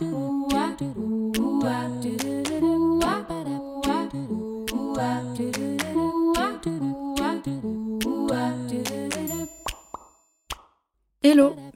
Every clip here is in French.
do do do do do do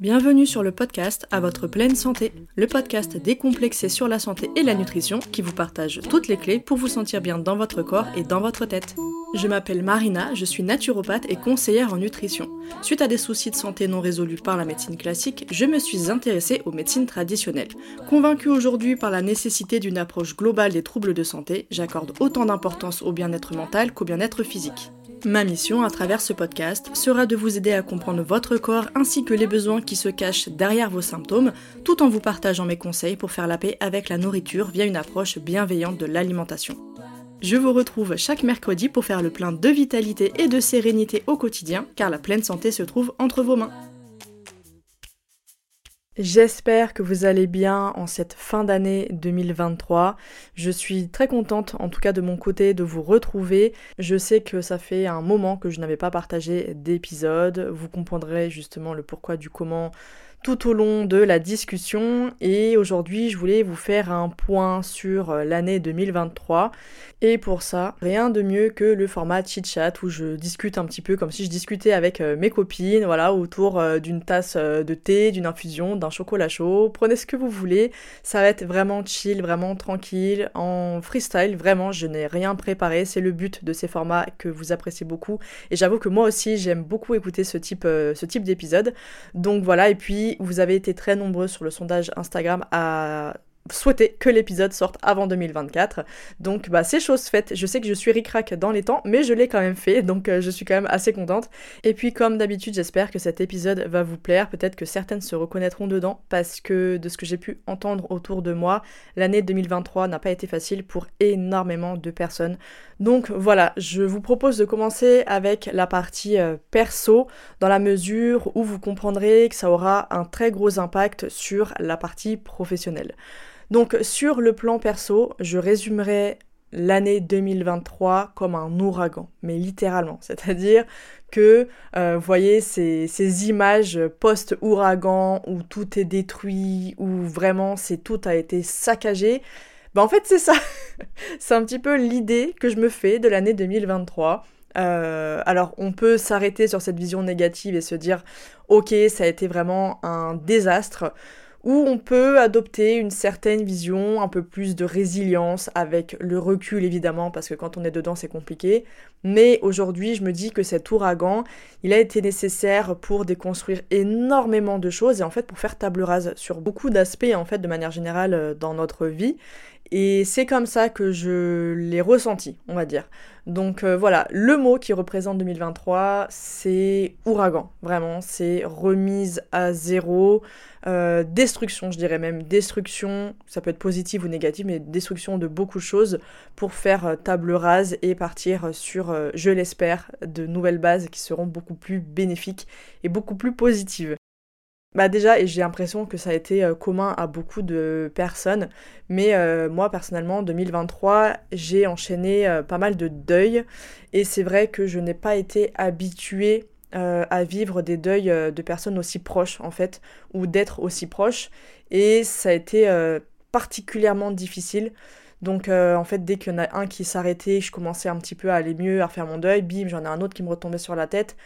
bienvenue sur le podcast À votre pleine santé, le podcast décomplexé sur la santé et la nutrition qui vous partage toutes les clés pour vous sentir bien dans votre corps et dans votre tête. Je m'appelle Marina, je suis naturopathe et conseillère en nutrition. Suite à des soucis de santé non résolus par la médecine classique, je me suis intéressée aux médecines traditionnelles. Convaincue aujourd'hui par la nécessité d'une approche globale des troubles de santé, j'accorde autant d'importance au bien-être mental qu'au bien-être physique. Ma mission à travers ce podcast sera de vous aider à comprendre votre corps ainsi que les besoins qui se cachent derrière vos symptômes, tout en vous partageant mes conseils pour faire la paix avec la nourriture via une approche bienveillante de l'alimentation. Je vous retrouve chaque mercredi pour faire le plein de vitalité et de sérénité au quotidien, car la pleine santé se trouve entre vos mains. J'espère que vous allez bien en cette fin d'année 2023. Je suis très contente, en tout cas de mon côté, de vous retrouver. Je sais que ça fait un moment que je n'avais pas partagé d'épisode. Vous comprendrez justement le pourquoi du comment tout au long de la discussion. Et aujourd'hui je voulais vous faire un point sur euh, l'année 2023 et pour ça rien de mieux que le format chit chat où je discute un petit peu comme si je discutais avec euh, mes copines voilà autour euh, d'une tasse de thé, d'une infusion, d'un chocolat chaud, prenez ce que vous voulez, ça va être vraiment chill, vraiment tranquille, en freestyle, vraiment je n'ai rien préparé, c'est le but de ces formats que vous appréciez beaucoup. Et j'avoue que moi aussi j'aime beaucoup écouter ce type, ce type d'épisode donc voilà. Et puis vous avez été très nombreux sur le sondage Instagram à souhaiter que l'épisode sorte avant 2024. Donc bah c'est chose faite. Je sais que je suis ricrac dans les temps, mais je l'ai quand même fait, donc euh, je suis quand même assez contente. Et puis comme d'habitude, j'espère que cet épisode va vous plaire. Peut-être que certaines se reconnaîtront dedans parce que de ce que j'ai pu entendre autour de moi, l'année 2023 n'a pas été facile pour énormément de personnes. Donc voilà, je vous propose de commencer avec la partie euh, perso dans la mesure où vous comprendrez que ça aura un très gros impact sur la partie professionnelle. Donc sur le plan perso, je résumerai l'année 2023 comme un ouragan, mais littéralement. C'est-à-dire que, euh, voyez, ces, images post-ouragan où tout est détruit, où vraiment c'est tout a été saccagé. Ben en fait, c'est ça. c'est un petit peu l'idée que je me fais de l'année 2023. Euh, alors on peut s'arrêter sur cette vision négative et se dire ok ça a été vraiment un désastre où on peut adopter une certaine vision, un peu plus de résilience, avec le recul évidemment, parce que quand on est dedans c'est compliqué. Mais aujourd'hui je me dis que cet ouragan, il a été nécessaire pour déconstruire énormément de choses et en fait pour faire table rase sur beaucoup d'aspects en fait de manière générale euh, dans notre vie. Et c'est comme ça que je l'ai ressenti, on va dire. Donc euh, voilà, le mot qui représente 2023, c'est ouragan. Vraiment, c'est remise à zéro, euh, destruction, je dirais même. Destruction, ça peut être positive ou négative, mais destruction de beaucoup de choses pour faire euh, table rase et partir sur, je l'espère, de nouvelles bases qui seront beaucoup plus bénéfiques et beaucoup plus positives. Bah déjà, et j'ai l'impression que ça a été euh, commun à beaucoup de personnes, mais euh, moi personnellement, en 2023, j'ai enchaîné euh, pas mal de deuils, et c'est vrai que je n'ai pas été habituée à vivre des deuils de personnes aussi proches, en fait, ou d'être aussi proches, et ça a été particulièrement difficile. Donc en fait, dès qu'il y en a un qui s'arrêtait, je commençais un petit peu à aller mieux, à faire mon deuil, bim, j'en ai un autre qui me retombait sur la tête.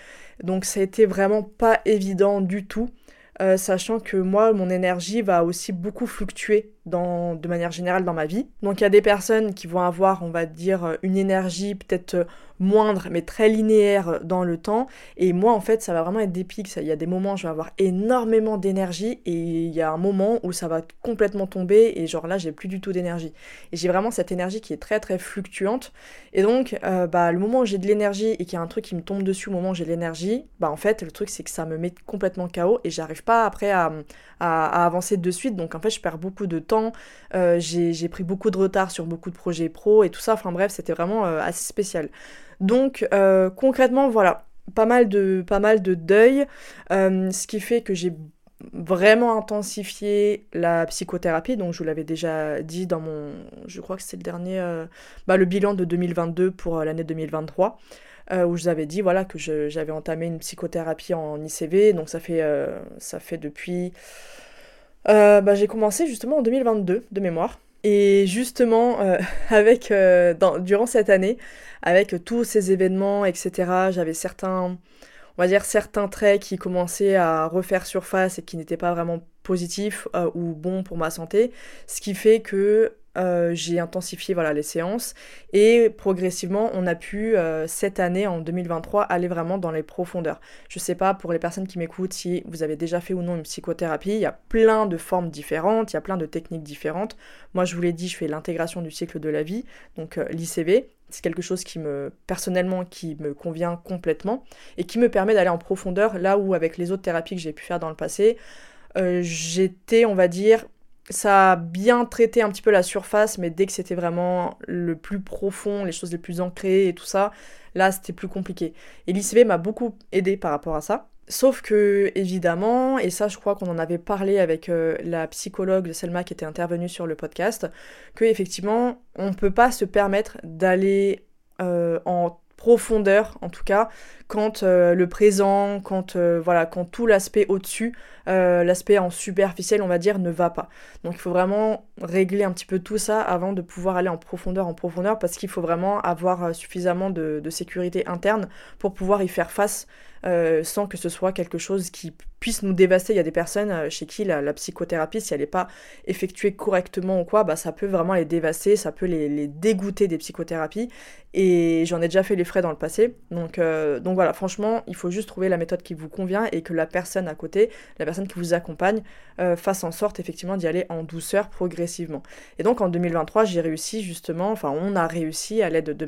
Donc ça a été vraiment pas évident du tout. Euh, sachant que moi, mon énergie va aussi beaucoup fluctuer dans, de manière générale dans ma vie. Donc il y a des personnes qui vont avoir, on va dire, une énergie peut-être moindre mais très linéaire dans le temps. Et moi, en fait, ça va vraiment être des pics. Il y a des moments où je vais avoir énormément d'énergie et il y a un moment où ça va complètement tomber et genre là, j'ai plus du tout d'énergie. Et j'ai vraiment cette énergie qui est très très fluctuante. Et donc, euh, bah, le moment où j'ai de l'énergie et qu'il y a un truc qui me tombe dessus au moment où j'ai de l'énergie, bah en fait, le truc c'est que ça me met complètement KO et j'arrive pas après à, à, avancer de suite. Donc en fait, je perds beaucoup de temps. Euh, j'ai pris beaucoup de retard sur beaucoup de projets pro et tout ça. Enfin bref, c'était vraiment euh, assez spécial. Donc euh, concrètement, voilà, pas mal de, pas mal de deuil, euh, ce qui fait que j'ai vraiment intensifié la psychothérapie, donc je vous l'avais déjà dit dans mon, je crois que c'est le dernier, euh, bah, le bilan de 2022 pour l'année 2023. où je vous avais dit voilà que j'avais entamé une psychothérapie en ICV donc ça fait ça fait depuis bah, J'ai commencé justement en 2022 de mémoire. Et justement, euh, avec, euh, durant cette année, avec tous ces événements, etc., j'avais certains, on va dire, certains traits qui commençaient à refaire surface et qui n'étaient pas vraiment positifs ou bons pour ma santé. Ce qui fait que euh, j'ai intensifié voilà, les séances et progressivement on a pu euh, cette année en 2023 aller vraiment dans les profondeurs. Je sais pas pour les personnes qui m'écoutent si vous avez déjà fait ou non une psychothérapie, il y a plein de formes différentes, il y a plein de techniques différentes. Moi je vous l'ai dit, je fais l'intégration du cycle de la vie, donc euh, l'ICV. C'est quelque chose qui me personnellement qui me convient complètement et qui me permet d'aller en profondeur là où avec les autres thérapies que j'ai pu faire dans le passé, j'étais on va dire ça a bien traité un petit peu la surface, mais dès que c'était vraiment le plus profond, les choses les plus ancrées et tout ça, là c'était plus compliqué. Et l'ICV m'a beaucoup aidé par rapport à ça. Sauf que, évidemment, et ça je crois qu'on en avait parlé avec euh, la psychologue Selma qui était intervenue sur le podcast, que effectivement on ne peut pas se permettre d'aller euh, en profondeur en tout cas quand euh, le présent quand euh, voilà quand tout l'aspect au-dessus euh, l'aspect en superficiel on va dire ne va pas. Donc il faut vraiment régler un petit peu tout ça avant de pouvoir aller en profondeur en profondeur parce qu'il faut vraiment avoir suffisamment de, de, sécurité interne pour pouvoir y faire face sans que ce soit quelque chose qui puisse nous dévaster. Il y a des personnes euh, chez qui la, psychothérapie, si elle n'est pas effectuée correctement ou quoi, bah, ça peut vraiment les dévaster, ça peut les, dégoûter des psychothérapies. Et j'en ai déjà fait les frais dans le passé. Donc, euh, donc voilà, franchement, il faut juste trouver la méthode qui vous convient et que la personne à côté, la personne qui vous accompagne, euh, fasse en sorte effectivement d'y aller en douceur progressivement. Et donc en 2023, j'ai réussi justement, enfin on a réussi à l'aide de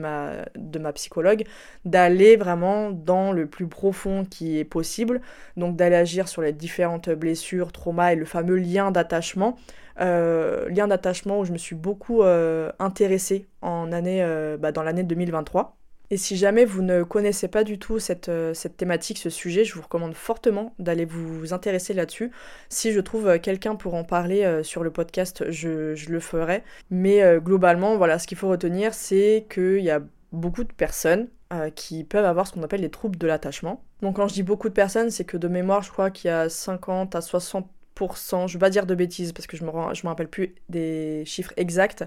ma psychologue, d'aller vraiment dans le plus profond qui est possible. Donc d'aller agir sur les différentes blessures, traumas et le fameux lien d'attachement. Euh, lien d'attachement où je me suis beaucoup euh, intéressée en année, euh, bah, dans l'année 2023. Et si jamais vous ne connaissez pas du tout cette, cette thématique, ce sujet, je vous recommande fortement d'aller vous intéresser là-dessus. Si je trouve quelqu'un pour en parler sur le podcast, je le ferai. Mais globalement, voilà, ce qu'il faut retenir, c'est qu'il y a beaucoup de personnes qui peuvent avoir ce qu'on appelle les troubles de l'attachement. Donc quand je dis beaucoup de personnes, c'est que de mémoire, je crois qu'il y a 50 à 60 je vais pas dire de bêtises parce que je me, je me rappelle plus des chiffres exacts,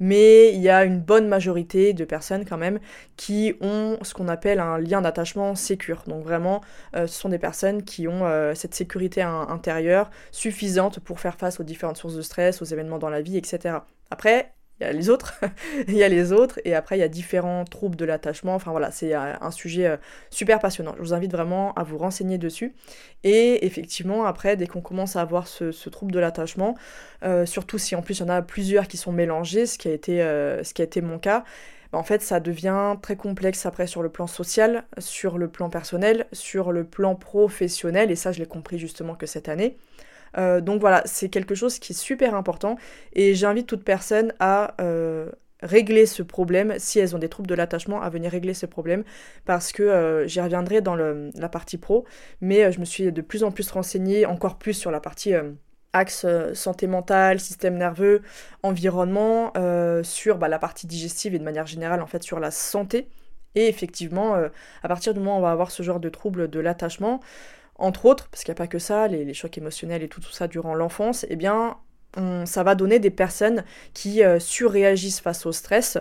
mais il y a une bonne majorité de personnes quand même qui ont ce qu'on appelle un lien d'attachement sécure. Donc vraiment, euh, ce sont des personnes qui ont euh, cette sécurité intérieure suffisante pour faire face aux différentes sources de stress, aux événements dans la vie, etc. Après, il y a les autres, il y a les autres, et après il y a différents troubles de l'attachement. Enfin voilà, c'est euh, un sujet euh, super passionnant. Je vous invite vraiment à vous renseigner dessus. Et effectivement, après, dès qu'on commence à avoir ce, trouble de l'attachement, euh, surtout si en plus il y en a plusieurs qui sont mélangés, ce qui a été, ce qui a été mon cas, bah, en fait ça devient très complexe après sur le plan social, sur le plan personnel, sur le plan professionnel, et ça je l'ai compris justement que cette année. Euh, donc voilà, c'est quelque chose qui est super important et j'invite toute personne à euh, régler ce problème, si elles ont des troubles de l'attachement, à venir régler ce problème, parce que euh, j'y reviendrai dans la partie pro, mais je me suis de plus en plus renseignée, encore plus sur la partie axe santé mentale, système nerveux, environnement, sur bah, la partie digestive et de manière générale en fait sur la santé. Et effectivement, à partir du moment où on va avoir ce genre de troubles de l'attachement, entre autres, parce qu'il n'y a pas que ça, les, chocs émotionnels et tout, ça durant l'enfance, eh bien, ça va donner des personnes qui euh, surréagissent face au stress.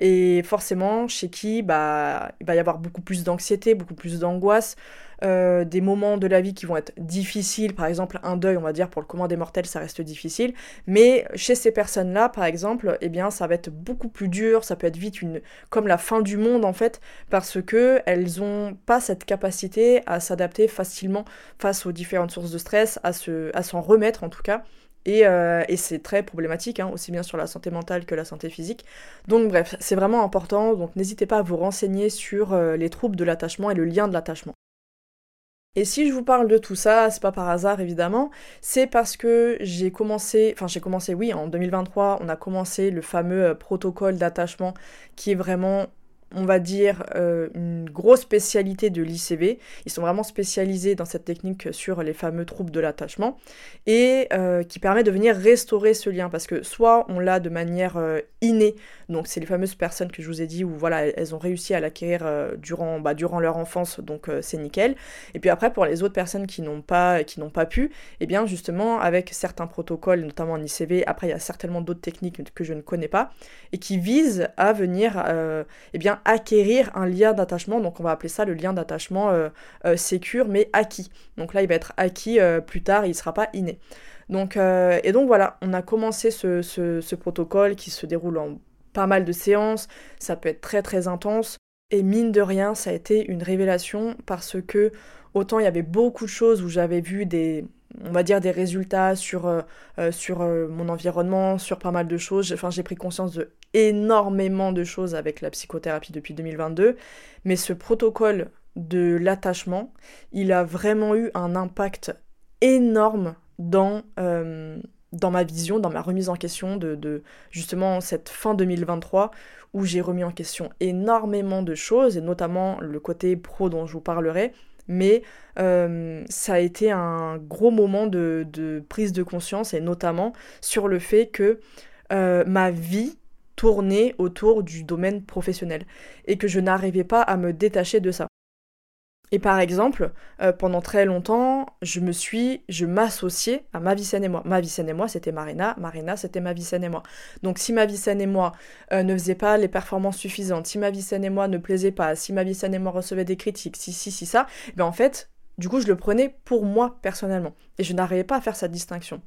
Et forcément chez qui bah, il va y avoir beaucoup plus d'anxiété, beaucoup plus d'angoisse, euh, des moments de la vie qui vont être difficiles, par exemple un deuil, on va dire pour le commun des mortels, ça reste difficile, mais chez ces personnes-là, par exemple, eh bien ça va être beaucoup plus dur, ça peut être vite une comme la fin du monde en fait, parce que elles pas cette capacité à s'adapter facilement face aux différentes sources de stress, à se à s'en remettre en tout cas. Euh, et, c'est très problématique, hein, aussi bien sur la santé mentale que la santé physique. Donc bref, c'est vraiment important, donc n'hésitez pas à vous renseigner sur euh, les troubles de l'attachement et le lien de l'attachement. Et si je vous parle de tout ça, c'est pas par hasard évidemment, c'est parce que j'ai commencé, enfin j'ai commencé, oui, en 2023, on a commencé le fameux euh, protocole d'attachement qui est vraiment on va dire, euh, une grosse spécialité de l'ICV. Ils sont vraiment spécialisés dans cette technique sur les fameux troubles de l'attachement et euh, qui permet de venir restaurer ce lien parce que soit on l'a de manière euh, innée, donc c'est les fameuses personnes que je vous ai dit où voilà, elles ont réussi à l'acquérir durant, bah, durant leur enfance, donc c'est nickel. Et puis après, pour les autres personnes qui n'ont pas, qui n'ont pas pu, et eh bien justement, avec certains protocoles, notamment en ICV, après il y a certainement d'autres techniques que je ne connais pas, et qui visent à venir eh bien, acquérir un lien d'attachement, donc on va appeler ça le lien d'attachement euh, euh mais acquis. Donc là, il va être acquis euh, plus tard, il ne sera pas inné. Donc, euh, et donc voilà, on a commencé ce, ce, protocole qui se déroule en pas mal de séances, ça peut être très très intense, et mine de rien, ça a été une révélation parce que autant il y avait beaucoup de choses où j'avais vu des, on va dire des résultats sur, euh, euh, euh, mon environnement, sur pas mal de choses. Enfin, j'ai pris conscience de énormément de choses avec la psychothérapie depuis 2022, mais ce protocole de l'attachement, il a vraiment eu un impact énorme dans, dans ma vision, dans ma remise en question de, de justement cette fin 2023 où j'ai remis en question énormément de choses, et notamment le côté pro dont je vous parlerai, mais euh, ça a été un gros moment de, prise de conscience et notamment sur le fait que euh, ma vie tournait autour du domaine professionnel et que je n'arrivais pas à me détacher de ça. Et par exemple, euh, pendant très longtemps, je me suis, je m'associais à ma vie et moi. Ma vie et moi, c'était Marina, Marina, c'était ma vie et moi. Donc si ma vie et moi euh, ne faisait pas les performances suffisantes, si ma vie et moi ne plaisait pas, si ma vie et moi recevait des critiques, si, si, si, ça, ben en fait, du coup, je le prenais pour moi personnellement. Et je n'arrivais pas à faire cette distinction.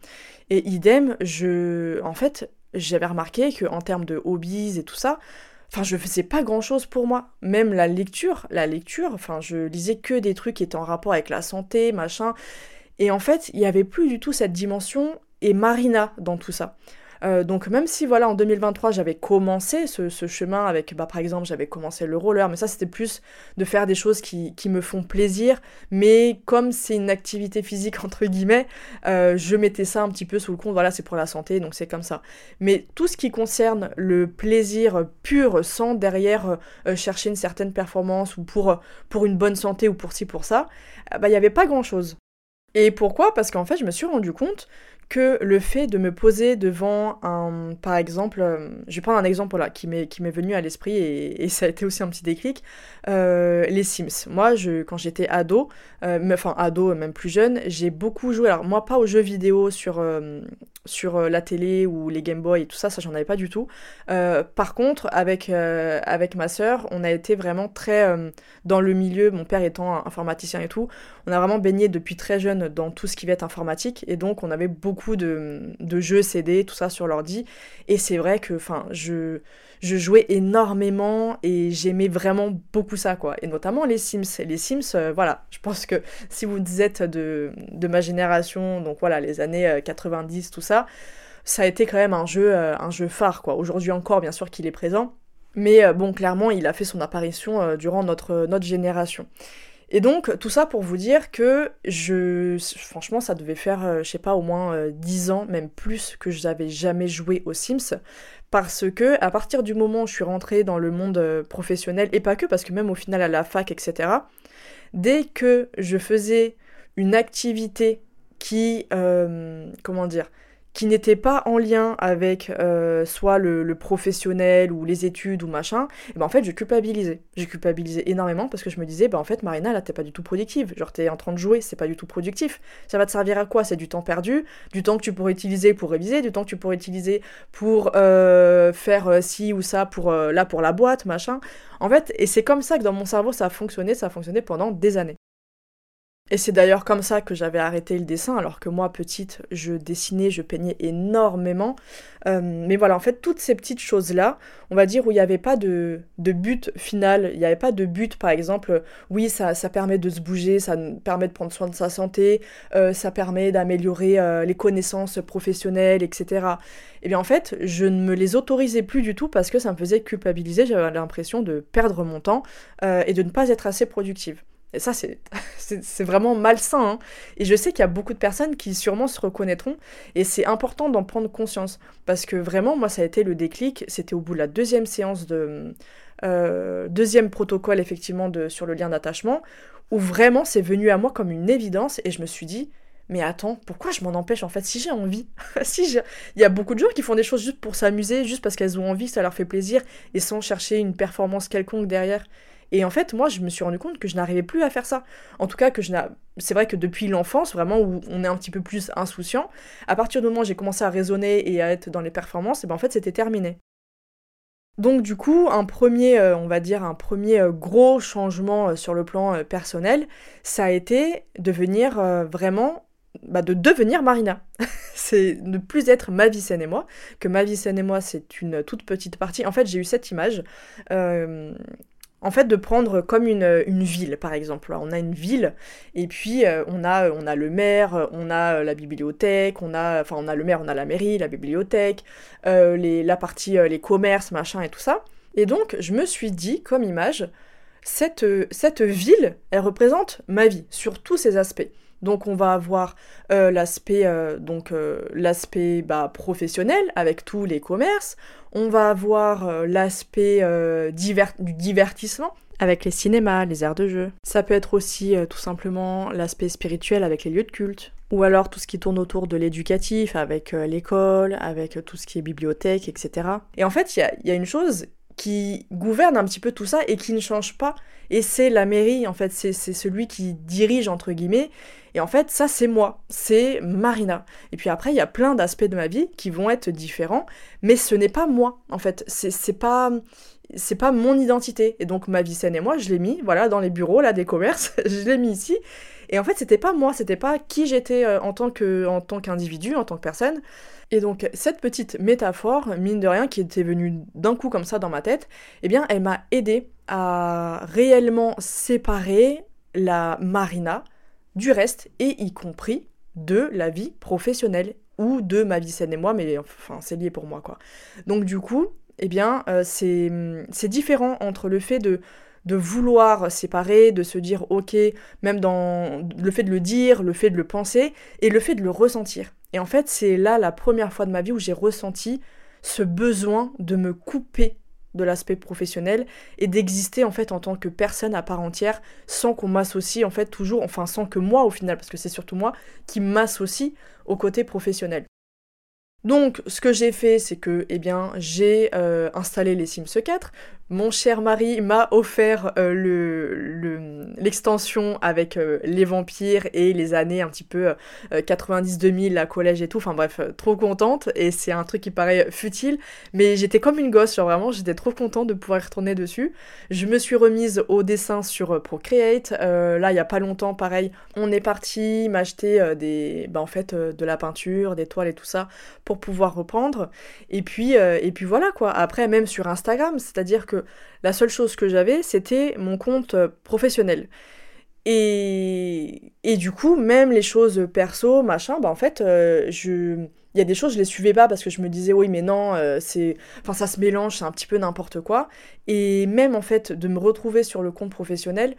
Et idem, je, en fait, j'avais remarqué qu'en termes de hobbies et tout ça, Enfin, je faisais pas grand chose pour moi. Même la lecture, la lecture, enfin, je lisais que des trucs qui étaient en rapport avec la santé, machin. Et en fait, il y avait plus du tout cette dimension et Marina dans tout ça. Euh, donc même si voilà en 2023 j'avais commencé ce, chemin avec bah, par exemple j'avais commencé le roller mais ça c'était plus de faire des choses qui, me font plaisir. Mais comme c'est une activité physique entre guillemets euh, je mettais ça un petit peu sous le compte. Voilà c'est pour la santé donc c'est comme ça. Mais tout ce qui concerne le plaisir pur sans derrière euh, chercher une certaine performance ou pour, pour une bonne santé ou pour ci pour ça bah il n'y avait pas grand chose et pourquoi? Parce qu'en fait, je me suis rendu compte que le fait de me poser devant un, par exemple, euh, je vais prendre un exemple là, qui m'est qui m'est venu à l'esprit et, ça a été aussi un petit déclic, euh, les Sims. Moi, je, quand j'étais ado, euh, enfin ado, même plus jeune, j'ai beaucoup joué. Alors moi, pas aux jeux vidéo sur sur la télé ou les Game Boy et tout ça, ça j'en avais pas du tout. par contre, avec avec ma sœur, on a été vraiment très dans le milieu. Mon père étant informaticien et tout, on a vraiment baigné depuis très jeune dans tout ce qui va être informatique et donc on avait beaucoup de, jeux CD, tout ça sur l'ordi. Et c'est vrai que enfin, je, je jouais énormément et j'aimais vraiment beaucoup ça, quoi. Et notamment les Sims. Les Sims, euh, voilà, je pense que si vous êtes de, de ma génération, donc voilà, les années 90, euh, tout ça, ça a été quand même un jeu, euh, un jeu phare, quoi. Aujourd'hui encore, bien sûr qu'il est présent. Mais bon, clairement, il a fait son apparition durant notre, notre génération. Et donc, tout ça pour vous dire que je. Franchement, ça devait faire, euh, je sais pas, au moins 10 euh, ans, même plus, que je n'avais jamais joué aux Sims. Parce que, à partir du moment où je suis rentrée dans le monde euh, professionnel, et pas que, parce que même au final à la fac, etc., dès que je faisais une activité qui. comment dire qui n'était pas en lien avec euh, soit le, professionnel ou les études ou machin, et ben en fait je culpabilisais. J'ai culpabilisé énormément parce que je me disais, bah en fait Marina là t'es pas du tout productive, genre t'es en train de jouer, c'est pas du tout productif. Ça va te servir à quoi? C'est du temps perdu, du temps que tu pourrais utiliser pour réviser, du temps que tu pourrais utiliser pour euh, faire euh, ci ou ça pour là pour la boîte, machin. En fait, et c'est comme ça que dans mon cerveau ça a fonctionné, ça a fonctionné pendant des années. Et c'est d'ailleurs comme ça que j'avais arrêté le dessin, alors que moi, petite, je dessinais, je peignais énormément. Euh, mais voilà, en fait, toutes ces petites choses-là, on va dire où il n'y avait pas de, but final, il n'y avait pas de but, par exemple, oui, ça, ça permet de se bouger, ça permet de prendre soin de sa santé, euh, ça permet d'améliorer euh, les connaissances professionnelles, etc. Et bien en fait, je ne me les autorisais plus du tout parce que ça me faisait culpabiliser, j'avais l'impression de perdre mon temps et de ne pas être assez productive. Et ça, c'est, vraiment malsain. Hein. Et je sais qu'il y a beaucoup de personnes qui sûrement se reconnaîtront. Et c'est important d'en prendre conscience. Parce que vraiment, moi, ça a été le déclic. C'était au bout de la deuxième séance de... Euh, deuxième protocole, effectivement, de, sur le lien d'attachement, où vraiment c'est venu à moi comme une évidence. Et je me suis dit, mais attends, pourquoi je m'en empêche en fait Si j'ai envie, si il y a beaucoup de gens qui font des choses juste pour s'amuser, juste parce qu'elles ont envie, ça leur fait plaisir, et sans chercher une performance quelconque derrière. Et en fait, moi, je me suis rendu compte que je n'arrivais plus à faire ça. En tout cas, que je c'est vrai que depuis l'enfance, vraiment, où on est un petit peu plus insouciant, à partir du moment où j'ai commencé à raisonner et à être dans les performances, et ben en fait, c'était terminé. Donc du coup, un premier, euh, on va dire, un premier euh, gros changement euh, sur le plan personnel, ça a été de venir vraiment bah, de devenir Marina. c'est ne plus être ma vie saine et moi, que ma vie saine et moi c'est une toute petite partie. En fait j'ai eu cette image, en fait de prendre comme une, une, ville par exemple. On a une ville et puis euh, on, a, on a le maire, on a la bibliothèque, on a, enfin on a le maire, on a la mairie, la bibliothèque, euh, les, la partie, les commerces, machin et tout ça. Et donc je me suis dit comme image, cette, cette ville, elle représente ma vie sur tous ses aspects. Donc on va avoir euh, l'aspect euh, donc euh, l'aspect bah, professionnel avec tous les commerces. On va avoir l'aspect du divertissement avec les cinémas, les aires de jeu. Ça peut être aussi tout simplement l'aspect spirituel avec les lieux de culte. Ou alors tout ce qui tourne autour de l'éducatif, avec l'école, avec tout ce qui est bibliothèque, etc. Et en fait, il y a, une chose qui gouverne un petit peu tout ça et qui ne change pas. Et c'est la mairie, en fait, c'est celui qui dirige, entre guillemets, et en fait, ça, c'est moi, c'est Marina. Et puis après, il y a plein d'aspects de ma vie qui vont être différents, mais ce n'est pas moi, en fait. C'est pas c'est pas mon identité. Et donc ma vie saine et moi, je l'ai mis, voilà, dans les bureaux là des commerces, je l'ai mis ici. Et en fait, c'était pas moi, c'était pas qui j'étais euh, en tant que en tant qu'individu, en tant que personne. Et donc cette petite métaphore, mine de rien, qui était venue d'un coup comme ça dans ma tête, eh bien, elle m'a aidé à réellement séparer la Marina du reste, et y compris de la vie professionnelle ou de ma vie saine et moi, mais enfin c'est lié pour moi quoi. Donc du coup, eh bien euh, c'est différent entre le fait de de vouloir séparer, de se dire ok, même dans le fait de le dire, le fait de le penser, et le fait de le ressentir. Et en fait, c'est là la première fois de ma vie où j'ai ressenti ce besoin de me couper de l'aspect professionnel et d'exister en fait en tant que personne à part entière sans qu'on m'associe en fait toujours, enfin sans que moi au final, parce que c'est surtout moi qui m'associe au côté professionnel. Donc, ce que j'ai fait, c'est que, eh j'ai euh, installé les Sims 4. Mon cher mari m'a offert euh, le, l'extension avec euh, les vampires et les années un petit peu 90-2000, la collège et tout. Enfin bref, trop contente. Et c'est un truc qui paraît futile, mais j'étais comme une gosse, genre vraiment, j'étais trop contente de pouvoir y retourner dessus. Je me suis remise au dessin sur Procreate. là, il y a pas longtemps, pareil, on est parti m'acheter des, bah, en fait, de la peinture, des toiles et tout ça pour pouvoir reprendre. Et puis, euh, et puis voilà quoi. Après, même sur Instagram, c'est-à-dire que la seule chose que j'avais, c'était mon compte euh, professionnel. Et, et du coup, même les choses perso, machin, bah en fait, euh, je il y a des choses je les suivais pas parce que je me disais oui mais non c'est enfin ça se mélange c'est un petit peu n'importe quoi et même en fait de me retrouver sur le compte professionnel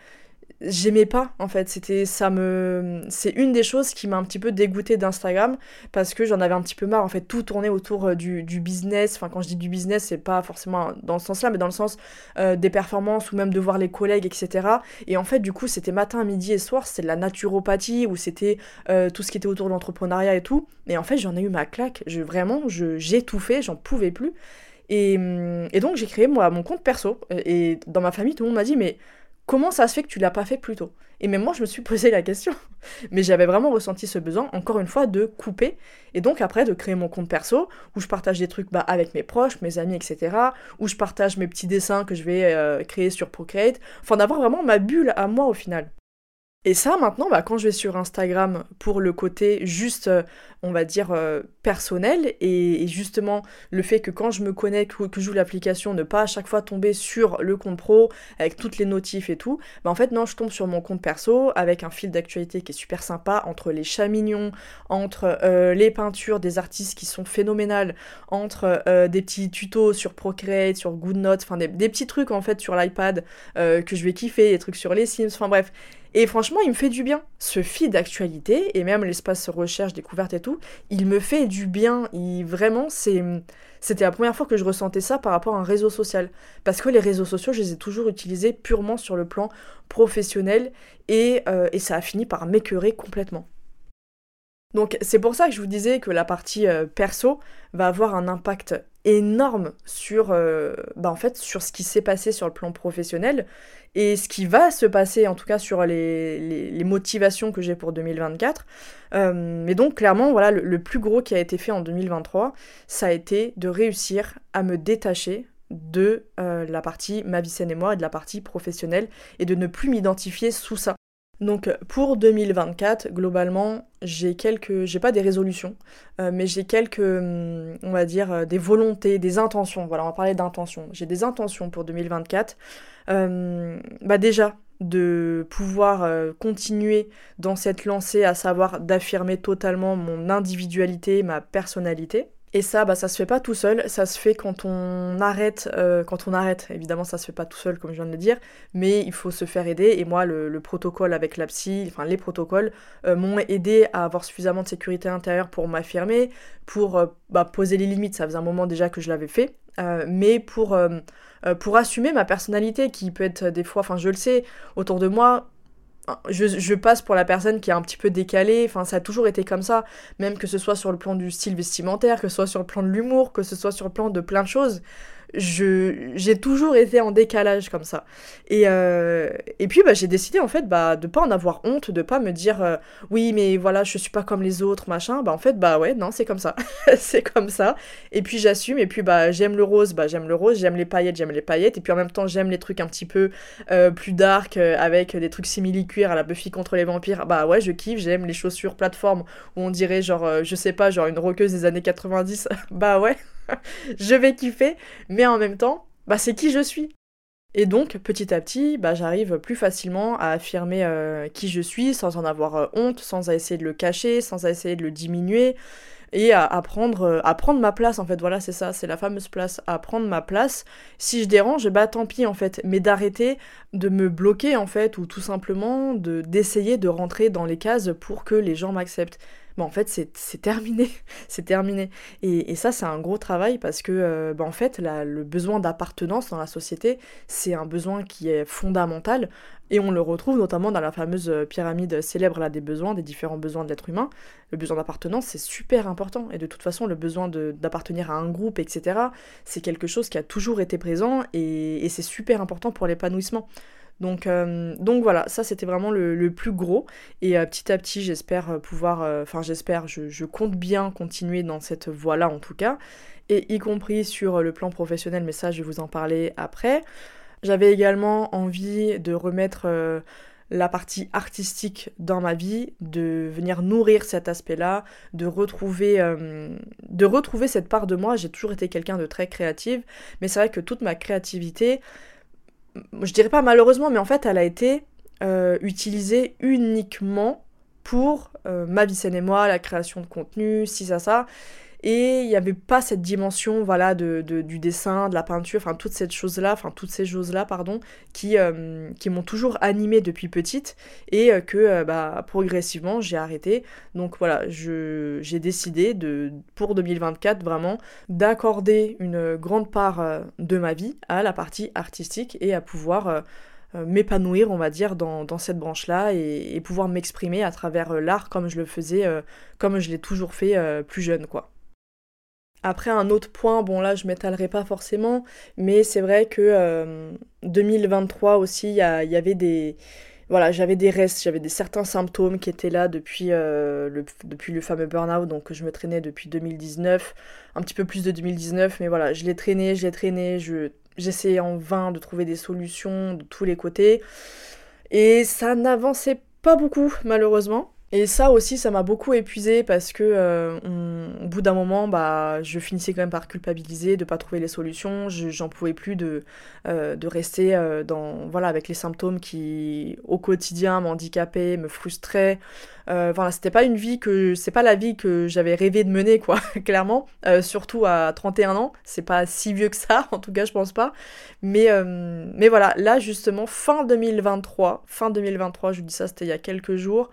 j'aimais pas en fait. C'était ça me c'est une des choses qui m'a un petit peu dégoûté d'Instagram parce que j'en avais un petit peu marre en fait. Tout tournait autour euh, du, business. Enfin quand je dis du business c'est pas forcément dans ce sens là mais dans le sens euh, des performances ou même de voir les collègues etc et en fait du coup c'était matin midi et soir c'était de la naturopathie ou c'était euh, tout ce qui était autour de l'entrepreneuriat et tout. Et en fait j'en ai eu ma claque. Vraiment je j'étouffais j'en pouvais plus. Et, et donc j'ai créé moi mon compte perso. Et dans ma famille tout le monde m'a dit mais comment ça se fait que tu l'as pas fait plus tôt? Et même moi, je me suis posé la question. Mais j'avais vraiment ressenti ce besoin, encore une fois, de couper. Et donc après, de créer mon compte perso, où je partage des trucs bah, avec mes proches, mes amis, etc. Où je partage mes petits dessins que je vais euh, créer sur Procreate. Enfin, d'avoir vraiment ma bulle à moi au final. Et ça, maintenant, bah, quand je vais sur Instagram pour le côté juste, euh, on va dire, euh, personnel, et, justement le fait que quand je me connecte ou que joue l'application, ne pas à chaque fois tomber sur le compte pro avec toutes les notifs et tout, bah en fait, non, je tombe sur mon compte perso avec un fil d'actualité qui est super sympa, entre les chats mignons, entre euh, les peintures des artistes qui sont phénoménales, entre des petits tutos sur Procreate, sur GoodNotes, enfin des, petits trucs en fait sur l'iPad que je vais kiffer, des trucs sur les Sims, enfin bref Et franchement, il me fait du bien. Ce feed d'actualité, et même l'espace recherche, découverte et tout, il me fait du bien. Il, vraiment, c'était la première fois que je ressentais ça par rapport à un réseau social. Parce que les réseaux sociaux, je les ai toujours utilisés purement sur le plan professionnel, et, euh, et ça a fini par m'écœurer complètement. Donc c'est pour ça que je vous disais que la partie euh, perso va avoir un impact énorme sur, euh, bah sur ce qui s'est passé sur le plan professionnel et ce qui va se passer en tout cas sur les, motivations que j'ai pour 2024. Euh, mais donc clairement, voilà, le, plus gros qui a été fait en 2023, ça a été de réussir à me détacher de la partie ma vie saine et moi et de la partie professionnelle et de ne plus m'identifier sous ça. Donc pour 2024, globalement, j'ai quelques, j'ai pas des résolutions, euh, mais j'ai quelques, hum, on va dire, euh, des volontés, des intentions. Voilà, on va parler d'intentions. J'ai des intentions pour 2024. Euh, bah déjà de pouvoir continuer dans cette lancée, à savoir d'affirmer totalement mon individualité, ma personnalité. Et ça, bah, ça se fait pas tout seul, ça se fait quand on arrête, euh, quand on arrête, évidemment ça se fait pas tout seul comme je viens de le dire, mais il faut se faire aider, et moi le, protocole avec la psy, enfin les protocoles, euh, m'ont aidé à avoir suffisamment de sécurité intérieure pour m'affirmer, pour euh, bah, poser les limites, ça faisait un moment déjà que je l'avais fait, mais pour, pour assumer ma personnalité qui peut être des fois, enfin je le sais, autour de moi, je, passe pour la personne qui est un petit peu décalée, enfin ça a toujours été comme ça, même que ce soit sur le plan du style vestimentaire, que ce soit sur le plan de l'humour, que ce soit sur le plan de plein de choses je j'ai toujours été en décalage comme ça. Et, euh, et puis bah, j'ai décidé en fait bah, de pas en avoir honte, de pas me dire euh, oui mais voilà je suis pas comme les autres machin. Bah en fait bah ouais non c'est comme ça, c'est comme ça. Et puis j'assume et puis bah j'aime le rose, bah j'aime le rose, j'aime les paillettes, j'aime les paillettes. Et puis en même temps j'aime les trucs un petit peu euh, plus dark avec des trucs simili cuir à la Buffy contre les vampires. Bah ouais je kiffe, j'aime les chaussures plateforme où on dirait genre je sais pas genre une roqueuse des années 90. bah ouais. je vais kiffer, mais en même temps, bah, c'est qui je suis. Et donc, petit à petit, bah, j'arrive plus facilement à affirmer euh, qui je suis sans en avoir euh, honte, sans essayer de le cacher, sans essayer de le diminuer, et à, prendre, euh, à prendre ma place, en fait. Voilà, c'est ça, c'est la fameuse place, à prendre ma place. Si je dérange, bah tant pis, en fait. Mais d'arrêter de me bloquer, en fait, ou tout simplement de d'essayer de rentrer dans les cases pour que les gens m'acceptent en fait c'est terminé, c'est terminé. Et, ça c'est un gros travail parce que euh, bah, en fait le besoin d'appartenance dans la société c'est un besoin qui est fondamental et on le retrouve notamment dans la fameuse euh, pyramide célèbre là, des besoins, des différents besoins de l'être humain. Le besoin d'appartenance c'est super important et de toute façon le besoin d'appartenir à un groupe etc c'est quelque chose qui a toujours été présent et c'est super important pour l'épanouissement. Donc, euh, donc voilà, ça c'était vraiment le, plus gros. Et euh, petit à petit, j'espère euh, pouvoir, enfin j'espère, je, compte bien continuer dans cette voie-là en tout cas, et y compris sur le plan professionnel, mais ça je vais vous en parler après. J'avais également envie de remettre la partie artistique dans ma vie, de venir nourrir cet aspect-là, de retrouver, de retrouver cette part de moi. J'ai toujours été quelqu'un de très créative, mais c'est vrai que toute ma créativité, je dirais pas malheureusement, mais en fait, elle a été euh, utilisée uniquement pour euh, ma vie scène et moi, la création de contenu, si ça, ça. Et il n'y avait pas cette dimension, voilà, de, du dessin, de la peinture, enfin, toutes ces choses-là, enfin, toutes ces choses-là, pardon, qui, euh, qui m'ont toujours animée depuis petite et que, bah, progressivement, j'ai arrêté. Donc voilà, j'ai décidé de, pour 2024, vraiment, d'accorder une grande part de ma vie à la partie artistique et à pouvoir m'épanouir, on va dire, dans cette branche-là et, pouvoir m'exprimer à travers l'art comme je le faisais, comme je l'ai toujours fait plus jeune, quoi. Après, un autre point, bon là je m'étalerai pas forcément, mais c'est vrai que 2023 aussi, il y, avait des... Voilà, j'avais des restes, j'avais des certains symptômes qui étaient là depuis, le, depuis le fameux burn-out, donc je me traînais depuis 2019, un petit peu plus de 2019, mais voilà, je l'ai traîné, je l'ai traîné, j'essayais en vain de trouver des solutions de tous les côtés, et ça n'avançait pas beaucoup malheureusement. Et ça aussi, ça m'a beaucoup épuisé parce que euh, au bout d'un moment, bah, je finissais quand même par culpabiliser, de pas trouver les solutions. J'en pouvais plus de, euh, de rester euh, dans, voilà, avec les symptômes qui, au quotidien, m'handicapaient, me frustraient. voilà, c'était pas une vie que, c'est pas la vie que j'avais rêvé de mener, quoi, clairement. surtout à 31 ans, c'est pas si vieux que ça, en tout cas, je pense pas. Mais, mais voilà, là justement, fin 2023, fin 2023, je vous dis ça, c'était il y a quelques jours.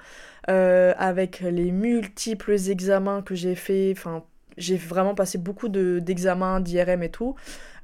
Euh, avec les multiples examens que j'ai fait, enfin j'ai vraiment passé beaucoup d'examens, d'IRM et tout,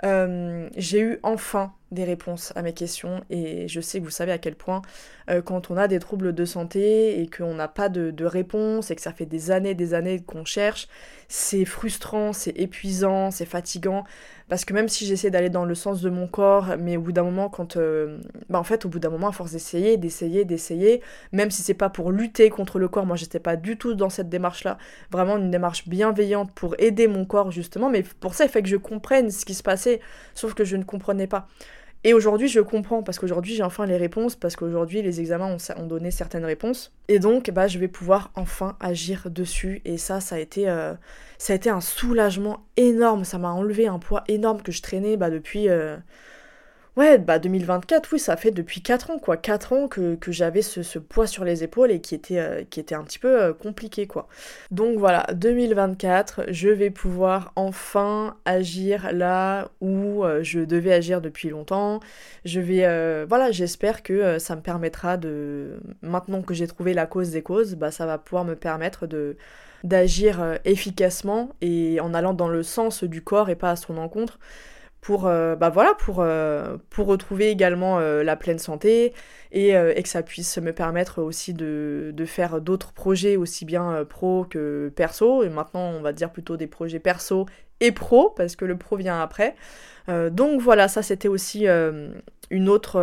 euh, j'ai eu enfin des réponses à mes questions et je sais que vous savez à quel point euh, quand on a des troubles de santé et qu'on n'a pas de, de, réponse et que ça fait des années des années qu'on cherche, c'est frustrant, c'est épuisant, c'est fatigant. Parce que même si j'essaie d'aller dans le sens de mon corps, mais au bout d'un moment quand euh, bah en fait au bout d'un moment à force d'essayer, d'essayer, d'essayer, même si c'est pas pour lutter contre le corps, moi j'étais pas du tout dans cette démarche là, vraiment une démarche bienveillante pour aider mon corps justement, mais pour ça il fait que je comprenne ce qui se passait, sauf que je ne comprenais pas. Et aujourd'hui, je comprends, parce qu'aujourd'hui, j'ai enfin les réponses, parce qu'aujourd'hui, les examens ont, donné certaines réponses. Et donc, bah, je vais pouvoir enfin agir dessus. Et ça, ça a été, euh, ça a un soulagement énorme. Ça m'a enlevé un poids énorme que je traînais bah, depuis... Euh, Ouais, bah 2024, oui, ça fait depuis 4 ans, quoi. 4 ans que, j'avais ce, poids sur les épaules et qui était, euh, qui était un petit peu euh, compliqué, quoi. Donc voilà, 2024, je vais pouvoir enfin agir là où euh, je devais agir depuis longtemps. Je vais, voilà, j'espère que ça me permettra de, maintenant que j'ai trouvé la cause des causes, bah ça va pouvoir me permettre de d'agir efficacement et en allant dans le sens du corps et pas à son encontre pour, euh, bah voilà, pour, euh, retrouver également euh, la pleine santé et, et, que ça puisse me permettre aussi de, de faire d'autres projets aussi bien pro que perso. Et maintenant, on va dire plutôt des projets perso et pro, parce que le pro vient après. donc voilà, ça c'était aussi une, autre,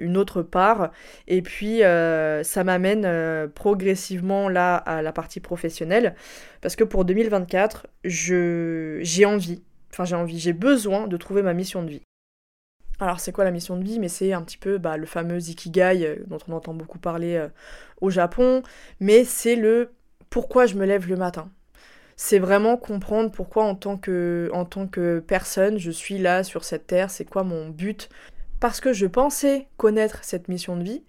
une autre part. Et puis ça m'amène progressivement là à la partie professionnelle, parce que pour 2024, j'ai envie Enfin, j'ai envie, j'ai besoin de trouver ma mission de vie. Alors, c'est quoi la mission de vie? Mais c'est un petit peu bah, le fameux Ikigai euh, dont on entend beaucoup parler euh, au Japon. Mais c'est le pourquoi je me lève le matin. C'est vraiment comprendre pourquoi, en tant, que, en tant que personne, je suis là sur cette terre. C'est quoi mon but Parce que je pensais connaître cette mission de vie.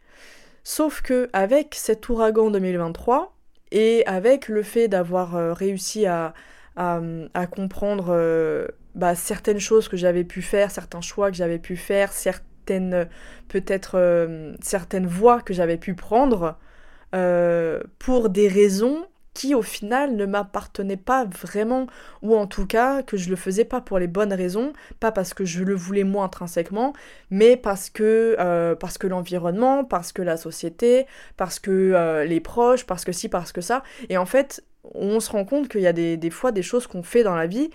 Sauf que avec cet ouragan 2023 et avec le fait d'avoir euh, réussi à, à, comprendre euh, bah, certaines choses que j'avais pu faire, certains choix que j'avais pu faire, certaines peut-être euh, certaines voies que j'avais pu prendre euh, pour des raisons qui au final ne m'appartenaient pas vraiment, ou en tout cas que je le faisais pas pour les bonnes raisons, pas parce que je le voulais moi intrinsèquement, mais parce que, parce que l'environnement, parce que la société, parce que les proches, parce que si, parce que ça. Et en fait, on se rend compte qu'il y a des, fois des choses qu'on fait dans la vie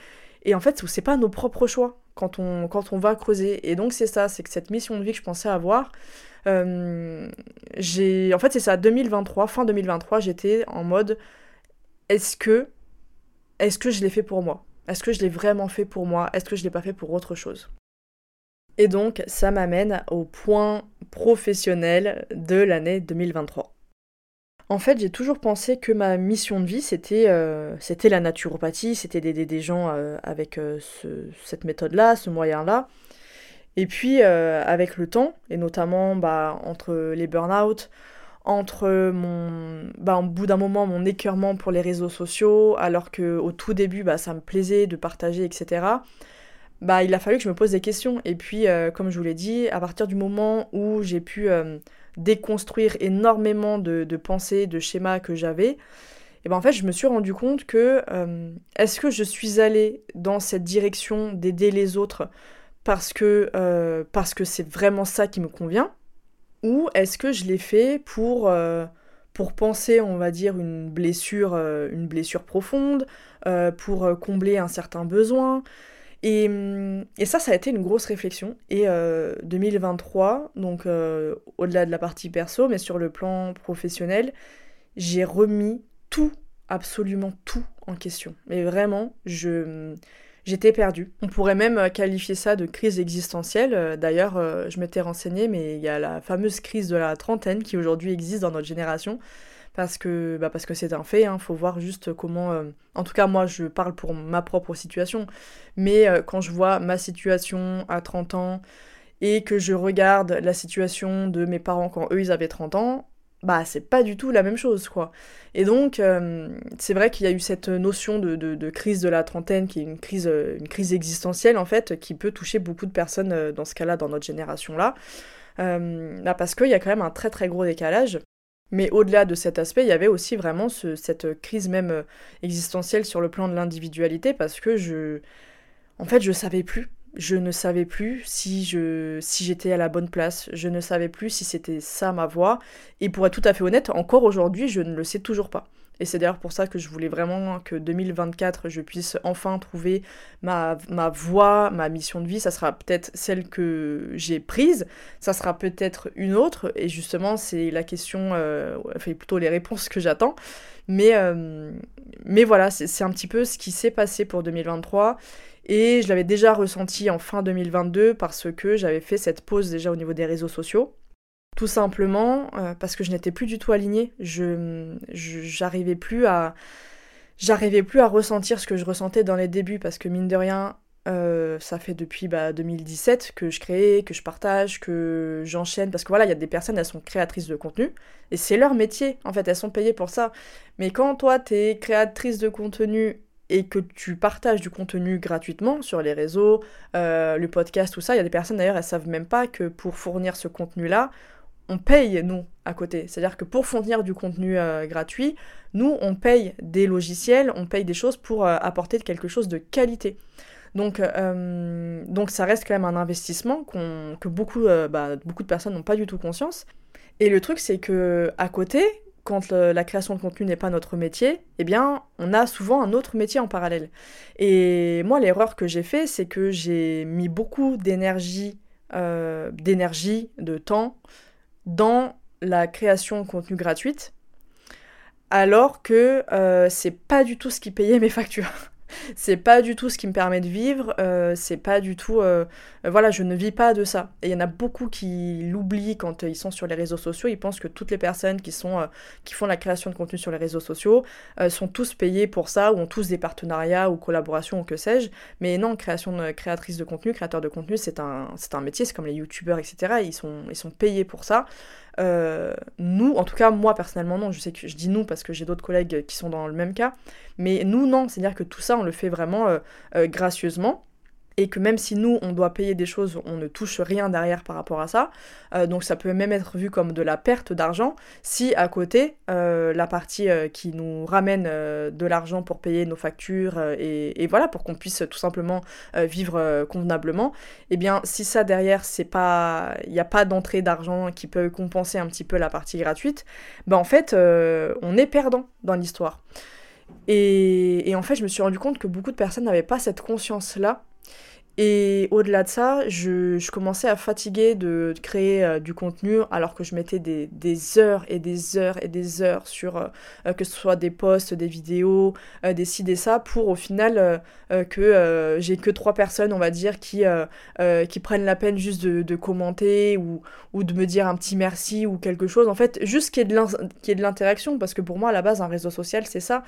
et en fait c'est pas nos propres choix quand on, va creuser. Et donc c'est ça c'est que cette mission de vie que je pensais avoir euh, j'ai en fait c'est ça 2023 fin 2023 j'étais en mode est-ce que est-ce que je l'ai fait pour moi? Est-ce que je l'ai vraiment fait pour moi? Est-ce que je l'ai pas fait pour autre chose? Et donc ça m'amène au point professionnel de l'année 2023 en fait, j'ai toujours pensé que ma mission de vie, c'était euh, la naturopathie, c'était d'aider des gens euh, avec euh, cette méthode-là, ce moyen-là. Et puis, avec le temps, et notamment bah, entre les burn-out, entre mon, bah, au bout d'un moment, mon écœurement pour les réseaux sociaux, alors qu'au tout début, bah, ça me plaisait de partager, etc., bah, il a fallu que je me pose des questions. Et puis, comme je vous l'ai dit, à partir du moment où j'ai pu déconstruire énormément de, pensées, de schémas que j'avais, et ben en fait je me suis rendu compte que euh, est-ce que je suis allée dans cette direction d'aider les autres parce que euh, parce que c'est vraiment ça qui me convient ou est-ce que je l'ai fait pour euh, pour penser on va dire une blessure une blessure profonde pour combler un certain besoin et, ça, ça a été une grosse réflexion. Et 2023, euh, donc euh, au-delà de la partie perso, mais sur le plan professionnel, j'ai remis tout, absolument tout en question. Mais vraiment, j'étais perdue. On pourrait même qualifier ça de crise existentielle. D'ailleurs, euh, je m'étais renseignée, mais il y a la fameuse crise de la trentaine qui aujourd'hui existe dans notre génération parce que bah parce que c'est un fait, il hein. faut voir juste comment... Euh, en tout cas, moi, je parle pour ma propre situation, mais euh, quand je vois ma situation à 30 ans et que je regarde la situation de mes parents quand eux, ils avaient 30 ans, bah c'est pas du tout la même chose, quoi. Et donc, euh, c'est vrai qu'il y a eu cette notion de, crise de la trentaine, qui est une crise, existentielle, en fait, qui peut toucher beaucoup de personnes dans ce cas-là, dans notre génération-là. Bah, parce qu'il y a quand même un très très gros décalage. Mais au-delà de cet aspect, il y avait aussi vraiment cette crise même euh, existentielle sur le plan de l'individualité parce que je. En fait, je savais plus. Je ne savais plus si si j'étais à la bonne place. Je ne savais plus si c'était ça ma voie. Et pour être tout à fait honnête, encore aujourd'hui, je ne le sais toujours pas. Et c'est d'ailleurs pour ça que je voulais vraiment que 2024, je puisse enfin trouver ma, ma voie, ma mission de vie. Ça sera peut-être celle que j'ai prise, ça sera peut-être une autre. Et justement, c'est la question, euh, enfin plutôt les réponses que j'attends. Mais, euh, mais voilà, c'est un petit peu ce qui s'est passé pour 2023. Et je l'avais déjà ressenti en fin 2022 parce que j'avais fait cette pause déjà au niveau des réseaux sociaux. Tout simplement euh, parce que je n'étais plus du tout alignée. Je j'arrivais plus à ressentir ce que je ressentais dans les débuts parce que mine de rien, euh, ça fait depuis bah, 2017 que je crée, que je partage, que j'enchaîne. Parce que voilà, il y a des personnes, elles sont créatrices de contenu. Et c'est leur métier, en fait, elles sont payées pour ça. Mais quand toi, tu es créatrice de contenu et que tu partages du contenu gratuitement sur les réseaux, euh, le podcast, tout ça, il y a des personnes d'ailleurs, elles savent même pas que pour fournir ce contenu-là, on paye, nous, à côté. C'est-à-dire que pour fournir du contenu euh, gratuit, nous, on paye des logiciels, on paye des choses pour euh, apporter quelque chose de qualité. Donc, euh, donc ça reste quand même un investissement que beaucoup, bah, beaucoup de personnes n'ont pas du tout conscience. Et le truc, c'est que à côté, quand la création de contenu n'est pas notre métier, eh bien, on a souvent un autre métier en parallèle. Et moi, l'erreur que j'ai fait, c'est que j'ai mis beaucoup d'énergie, d'énergie, de temps, dans la création de contenu gratuite, alors que euh, c'est pas du tout ce qui payait mes factures c'est pas du tout ce qui me permet de vivre, euh, c'est pas du tout... Euh, euh, voilà, je ne vis pas de ça. Et il y en a beaucoup qui l'oublient quand ils sont sur les réseaux sociaux, ils pensent que toutes les personnes qui, sont, qui font la création de contenu sur les réseaux sociaux sont tous payés pour ça, ou ont tous des partenariats ou collaborations ou que sais-je. Mais non, créatrice de contenu, créateur de contenu, c'est un, métier, c'est comme les youtubeurs, etc. Ils ils sont payés pour ça. Euh, nous, en tout cas moi personnellement non, je sais que je dis nous parce que j'ai d'autres collègues qui sont dans le même cas, mais nous non, c'est-à-dire que tout ça on le fait vraiment euh, euh, gracieusement et que même si nous, on doit payer des choses, on ne touche rien derrière par rapport à ça. Euh, donc ça peut même être vu comme de la perte d'argent si à côté, euh, la partie euh, qui nous ramène de l'argent pour payer nos factures et, voilà, pour qu'on puisse tout simplement vivre convenablement, et eh bien si ça derrière, c'est pas, il n'y a pas d'entrée d'argent qui peut compenser un petit peu la partie gratuite, ben en fait, on est perdant dans l'histoire. Et, et, en fait, je me suis rendu compte que beaucoup de personnes n'avaient pas cette conscience-là et au-delà de ça, je, commençais à fatiguer de créer euh, du contenu alors que je mettais des, heures et des heures et des heures sur euh, euh, que ce soit des posts, des vidéos, des ci, des ça, pour au final que j'ai que trois personnes, on va dire, qui, qui prennent la peine juste de, commenter ou, ou, de me dire un petit merci ou quelque chose. En fait, juste qu'il y ait de l'interaction, parce que pour moi, à la base, un réseau social, c'est ça.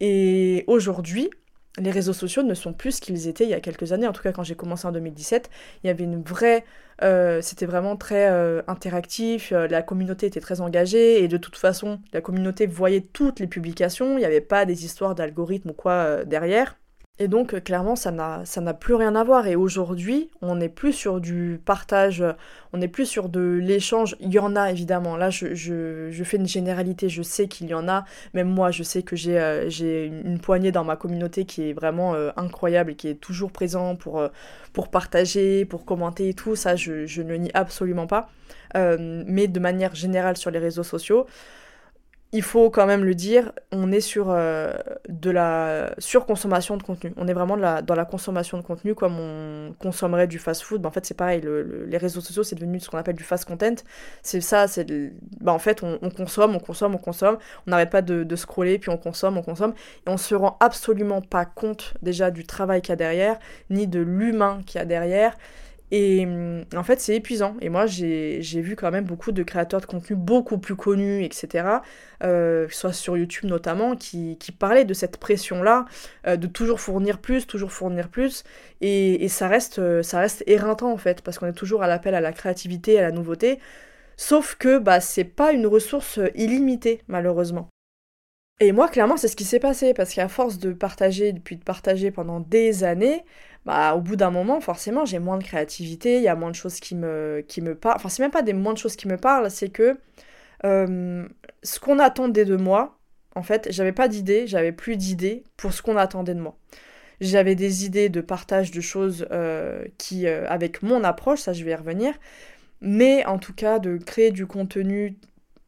Et aujourd'hui, les réseaux sociaux ne sont plus ce qu'ils étaient il y a quelques années. En tout cas, quand j'ai commencé en 2017, il y avait une vraie. Euh, c'était vraiment très euh, interactif, euh, la communauté était très engagée, et de toute façon, la communauté voyait toutes les publications, il n'y avait pas des histoires d'algorithmes ou quoi derrière. Et donc, euh, clairement, ça n'a plus rien à voir. Et aujourd'hui, on n'est plus sur du partage, on n'est plus sur de l'échange. Il y en a, évidemment. Là, je, fais une généralité, je sais qu'il y en a. Même moi, je sais que j'ai euh, une poignée dans ma communauté qui est vraiment euh, incroyable et qui est toujours présent pour, pour partager, pour commenter et tout. Ça, je, je ne nie absolument pas. mais de manière générale sur les réseaux sociaux, il faut quand même le dire, on est sur euh, de la surconsommation de contenu. On est vraiment dans la consommation de contenu comme on consommerait du fast-food. Ben, en fait, c'est pareil, les réseaux sociaux, c'est devenu ce qu'on appelle du fast content. C'est ça, c'est... Ben, en fait, on, consomme, on consomme, on consomme. On n'arrête pas de, de, scroller, puis on consomme, on consomme. Et on se rend absolument pas compte déjà du travail qu'il y a derrière, ni de l'humain qu'il y a derrière. Et hum, en fait, c'est épuisant. Et moi, j'ai vu quand même beaucoup de créateurs de contenu beaucoup plus connus, etc., euh, soit sur YouTube notamment, qui, parlaient de cette pression-là, euh, de toujours fournir plus, toujours fournir plus. Et, et ça, reste, euh, ça reste éreintant, en fait, parce qu'on est toujours à l'appel à la créativité, à la nouveauté. Sauf que bah, c'est pas une ressource illimitée, malheureusement. Et moi, clairement, c'est ce qui s'est passé, parce qu'à force de partager, depuis de partager pendant des années, bah, au bout d'un moment, forcément, j'ai moins de créativité, il y a moins de choses qui me, parlent. Enfin, c'est même pas des moins de choses qui me parlent, c'est que euh, ce qu'on attendait de moi, en fait, j'avais pas d'idées, j'avais plus d'idées pour ce qu'on attendait de moi. J'avais des idées de partage de choses euh, qui, euh, avec mon approche, ça je vais y revenir, mais en tout cas de créer du contenu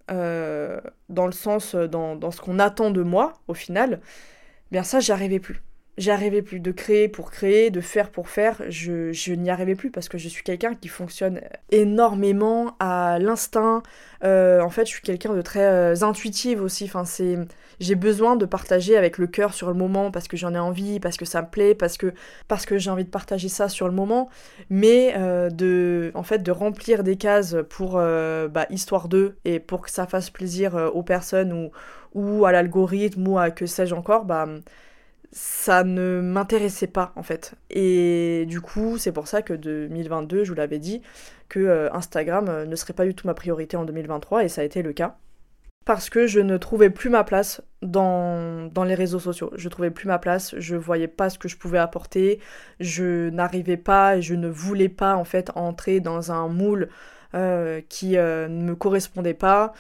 dans le sens, dans, ce qu'on attend de moi, au final, bien ça, j'y arrivais plus j'y arrivais plus. De créer pour créer, de faire pour faire, je, n'y arrivais plus parce que je suis quelqu'un qui fonctionne énormément à l'instinct. Euh, en fait, je suis quelqu'un de très euh, intuitive aussi. J'ai besoin de partager avec le cœur sur le moment parce que j'en ai envie, parce que ça me plaît, parce que, parce que j'ai envie de partager ça sur le moment. Mais euh, de, en fait, de remplir des cases pour bah, histoire d'eux et pour que ça fasse plaisir aux personnes ou, ou à l'algorithme ou à que sais-je encore, bah ça ne m'intéressait pas en fait. Et du coup, c'est pour ça que 2022, je vous l'avais dit, que euh, Instagram euh, ne serait pas du tout ma priorité en 2023 et ça a été le cas. Parce que je ne trouvais plus ma place dans, dans les réseaux sociaux. Je trouvais plus ma place, je voyais pas ce que je pouvais apporter, je n'arrivais pas, je ne voulais pas en fait entrer dans un moule euh, qui ne me correspondait pas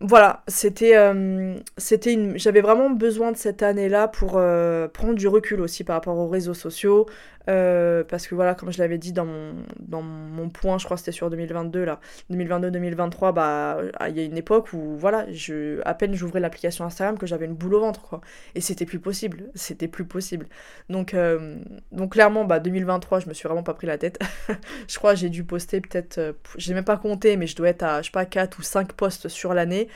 voilà, c'était, euh, c'était une... j'avais vraiment besoin de cette année-là pour euh, prendre du recul aussi par rapport aux réseaux sociaux, euh, parce que voilà, comme je l'avais dit dans mon, dans mon point, je crois que c'était sur 2022 là, 2022-2023, bah il y a une époque où voilà, à peine j'ouvrais l'application Instagram que j'avais une boule au ventre quoi, et c'était plus possible, c'était plus possible. Donc, euh, donc clairement, bah 2023, je me suis vraiment pas pris la tête. je crois que j'ai dû poster peut-être, euh, j'ai même pas compté, mais je dois être à je sais pas 4 ou 5 posts sur l'année.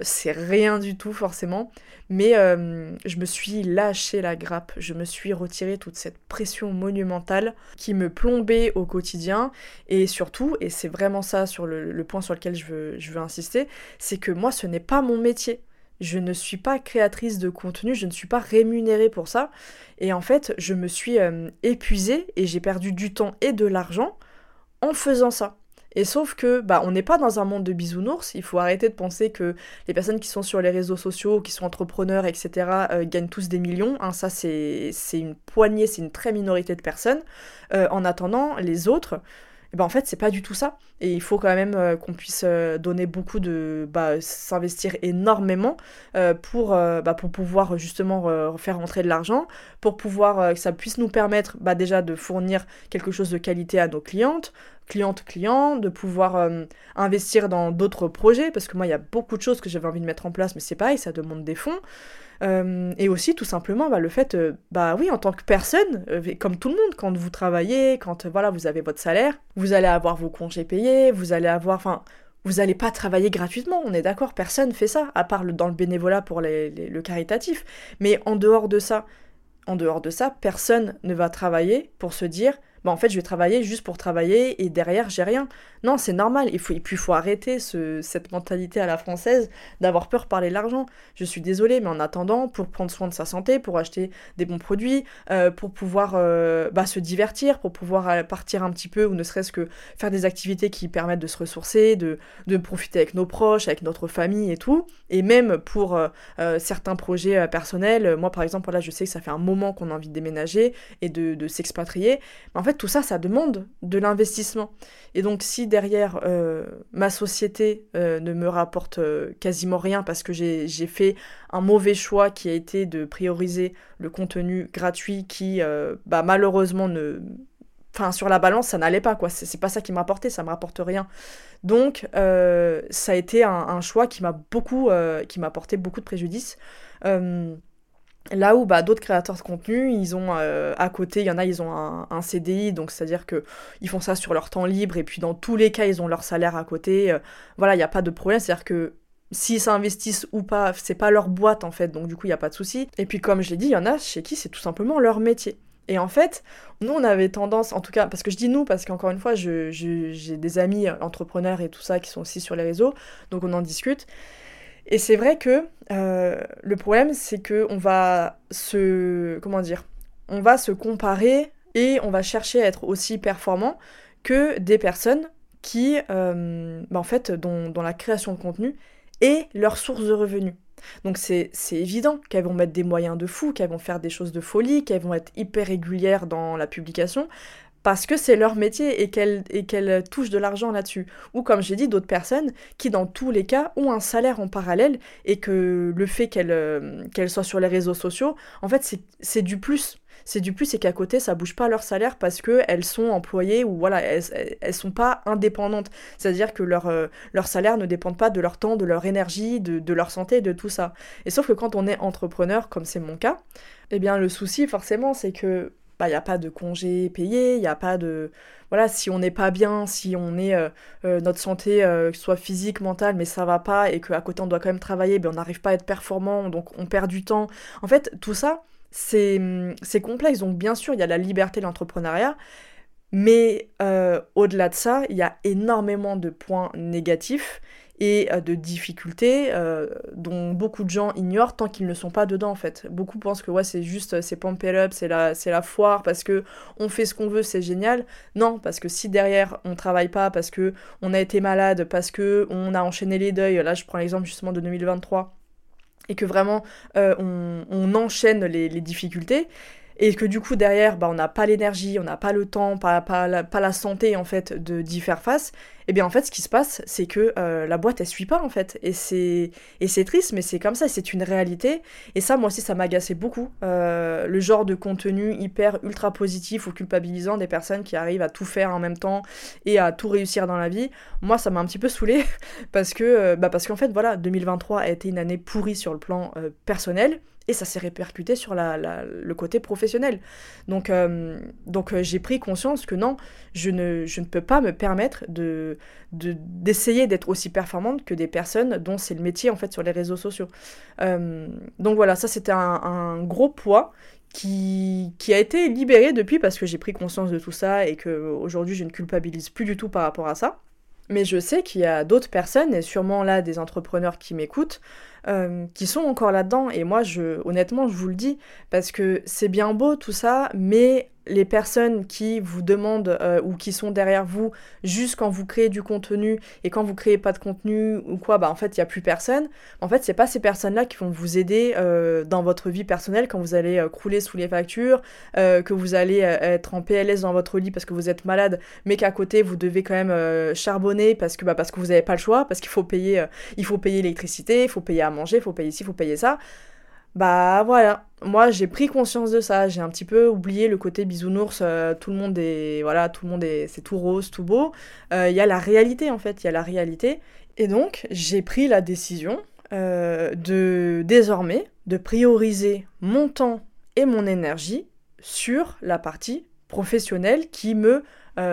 c'est rien du tout forcément, mais je me suis lâché la grappe, je me suis retiré toute cette pression monumentale qui me plombait au quotidien. Et surtout, et c'est vraiment ça sur le, point sur lequel je veux, je veux insister, c'est que moi, ce n'est pas mon métier. Je ne suis pas créatrice de contenu, je ne suis pas rémunérée pour ça. Et en fait, je me suis euh, épuisée et j'ai perdu du temps et de l'argent en faisant ça. Et sauf que, bah, on n'est pas dans un monde de bisounours. Il faut arrêter de penser que les personnes qui sont sur les réseaux sociaux, qui sont entrepreneurs, etc., euh, gagnent tous des millions. Hein. ça, c'est une poignée, c'est une très minorité de personnes. Euh, en attendant, les autres, et ben en fait c'est pas du tout ça. Et il faut quand même euh, qu'on puisse euh, donner beaucoup de bah, s'investir énormément euh, pour, bah, pour pouvoir justement faire rentrer de l'argent pour pouvoir que ça puisse nous permettre bah, déjà de fournir quelque chose de qualité à nos clientes clientes clients de pouvoir investir dans d'autres projets parce que moi il y a beaucoup de choses que j'avais envie de mettre en place mais c'est pareil ça demande des fonds euh, et aussi, tout simplement, bah, le fait, euh, bah oui, en tant que personne, euh, comme tout le monde, quand vous travaillez, quand voilà, vous avez votre salaire, vous allez avoir vos congés payés, vous allez avoir, enfin, vous n'allez pas travailler gratuitement, on est d'accord, personne fait ça, à part dans le bénévolat pour le caritatif. Mais en dehors de ça, en dehors de ça, personne ne va travailler pour se dire, bah en fait je vais travailler juste pour travailler et derrière j'ai rien. Non, c'est normal, il faut, et puis il faut arrêter ce, cette mentalité à la française d'avoir peur de parler de l'argent. Je suis désolée, mais en attendant, pour prendre soin de sa santé, pour acheter des bons produits, euh, pour pouvoir euh, bah, se divertir, pour pouvoir euh, partir un petit peu ou ne serait-ce que faire des activités qui permettent de se ressourcer, de, de profiter avec nos proches, avec notre famille et tout, et même pour certains projets personnels, moi par exemple, là je sais que ça fait un moment qu'on a envie de déménager et de, de s'expatrier, en fait tout ça, ça demande de l'investissement. Et donc si derrière euh, ma société euh, ne me rapporte euh, quasiment rien parce que j'ai fait un mauvais choix qui a été de prioriser le contenu gratuit qui bah, malheureusement ne... Sur la balance, ça n'allait pas, quoi. C'est pas ça qui m'a apporté, ça me rapporte rien. Donc, ça a été un, un choix qui m'a beaucoup, qui m'a apporté beaucoup de préjudice. Là où bah, d'autres créateurs de contenu, ils ont euh, à côté, il y en a, ils ont un, CDI, donc c'est-à-dire que ils font ça sur leur temps libre, et puis dans tous les cas, ils ont leur salaire à côté. Euh, voilà, il n'y a pas de problème, c'est-à-dire que s'ils s'investissent ou pas, c'est pas leur boîte en fait, donc du coup, il n'y a pas de souci. Et puis comme je l'ai dit, il y en a chez qui c'est tout simplement leur métier. Et en fait, nous, on avait tendance, en tout cas, parce que je dis nous, parce qu'encore une fois, j'ai des amis entrepreneurs et tout ça qui sont aussi sur les réseaux, donc on en discute. Et c'est vrai que euh, le problème, c'est que on va se, comment dire, on va se comparer et on va chercher à être aussi performant que des personnes qui, euh, bah, en fait, dont, la création de contenu est leur source de revenus. Donc c'est évident qu'elles vont mettre des moyens de fou, qu'elles vont faire des choses de folie, qu'elles vont être hyper régulières dans la publication, parce que c'est leur métier et qu'elles touchent de l'argent là-dessus. Ou comme j'ai dit, d'autres personnes qui dans tous les cas ont un salaire en parallèle et que le fait qu'elles euh, soient sur les réseaux sociaux, en fait c'est du plus. C'est du plus et qu'à côté ça bouge pas leur salaire parce qu'elles sont employées ou voilà, elles, elles sont pas indépendantes. C'est-à-dire que leur, euh, leur salaire ne dépend pas de leur temps, de leur énergie, de, de leur santé, de tout ça. Et sauf que quand on est entrepreneur, comme c'est mon cas, eh bien le souci forcément c'est que bah, n'y a pas de congé payé, il n'y a pas de... Voilà, si on n'est pas bien, si on est... Euh, euh, notre santé, euh, soit physique, mentale, mais ça va pas, et qu'à côté on doit quand même travailler, ben on n'arrive pas à être performant, donc on perd du temps. En fait, tout ça, c'est complexe. Donc bien sûr, il y a la liberté de l'entrepreneuriat, mais au-delà de ça, il y a énormément de points négatifs et euh, de difficultés euh, dont beaucoup de gens ignorent tant qu'ils ne sont pas dedans en fait. Beaucoup pensent que ouais c'est juste c'est pump it up, c'est la c'est la foire parce que on fait ce qu'on veut, c'est génial. Non, parce que si derrière on travaille pas parce que on a été malade, parce que on a enchaîné les deuils, là je prends l'exemple justement de 2023 et que vraiment euh, on, enchaîne les, difficultés, et que du coup derrière bah, on n'a pas l'énergie, on n'a pas le temps, pas, la, pas la santé en fait d'y faire face, et eh bien en fait ce qui se passe c'est que euh, la boîte elle suit pas en fait. Et c'est et c'est triste mais c'est comme ça, c'est une réalité. Et ça moi aussi ça m'agaçait beaucoup. Euh, le genre de contenu hyper ultra positif ou culpabilisant des personnes qui arrivent à tout faire en même temps et à tout réussir dans la vie, moi ça m'a un petit peu saoulé parce que euh, bah parce qu'en fait voilà 2023 a été une année pourrie sur le plan personnel et ça s'est répercuté sur le côté professionnel. Donc, donc j'ai pris conscience que non, je ne, je ne peux pas me permettre de, d'essayer d'être aussi performante que des personnes dont c'est le métier en fait sur les réseaux sociaux. Euh, donc voilà, ça c'était un, gros poids qui, qui, a été libéré depuis parce que j'ai pris conscience de tout ça et que aujourd'hui je ne culpabilise plus du tout par rapport à ça. Mais je sais qu'il y a d'autres personnes, et sûrement là des entrepreneurs qui m'écoutent, euh, qui sont encore là-dedans. Et moi, je, honnêtement, je vous le dis, parce que c'est bien beau tout ça, mais les personnes qui vous demandent euh, ou qui sont derrière vous juste quand vous créez du contenu et quand vous créez pas de contenu ou quoi, bah en fait il y a plus personne. En fait c'est pas ces personnes-là qui vont vous aider euh, dans votre vie personnelle quand vous allez euh, crouler sous les factures, que vous allez être en PLS dans votre lit parce que vous êtes malade, mais qu'à côté vous devez quand même charbonner parce que bah, parce que vous n'avez pas le choix, parce qu'il faut payer il faut payer l'électricité, il faut payer à manger, il faut payer ci, il faut payer ça. Bah voilà, moi j'ai pris conscience de ça, j'ai un petit peu oublié le côté bisounours, euh, tout le monde est voilà, tout le monde est c'est tout rose, tout beau. Euh, il y a la réalité en fait, il y a la réalité. Et donc j'ai pris la décision euh, de désormais de prioriser mon temps et mon énergie sur la partie professionnelle qui me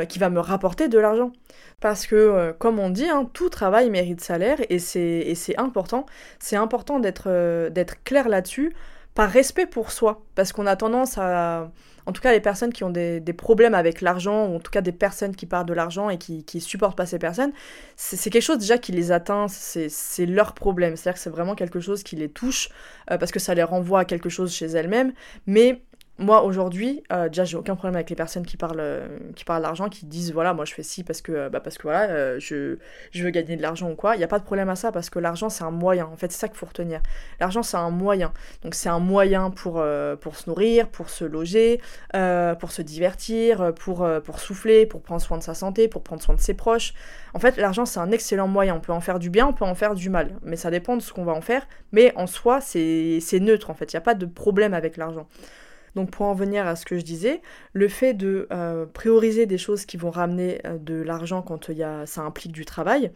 qui va me rapporter de l'argent. Parce que, euh, comme on dit, hein, tout travail mérite salaire et c'est important. C'est important euh, d'être clair là-dessus, par respect pour soi. Parce qu'on a tendance à. En tout cas, les personnes qui ont des, problèmes avec l'argent, ou en tout cas des personnes qui parlent de l'argent et qui, qui supportent pas ces personnes, c'est quelque chose déjà qui les atteint, c'est leur problème. C'est-à-dire que c'est vraiment quelque chose qui les touche, euh, parce que ça les renvoie à quelque chose chez elles-mêmes. Mais moi aujourd'hui, euh, déjà j'ai aucun problème avec les personnes qui parlent, euh, qui parlent d'argent, qui disent voilà moi je fais ci parce que euh, bah, parce que voilà je, je, veux gagner de l'argent ou quoi. Il n'y a pas de problème à ça parce que l'argent c'est un moyen. En fait c'est ça qu'il faut retenir. L'argent c'est un moyen. Donc c'est un moyen pour pour se nourrir, pour se loger, pour se divertir, pour pour souffler, pour prendre soin de sa santé, pour prendre soin de ses proches. En fait l'argent c'est un excellent moyen. On peut en faire du bien, on peut en faire du mal, mais ça dépend de ce qu'on va en faire. Mais en soi c'est neutre en fait. Il n'y a pas de problème avec l'argent. Donc pour en venir à ce que je disais, le fait de euh, prioriser des choses qui vont ramener euh, de l'argent quand y a, ça implique du travail,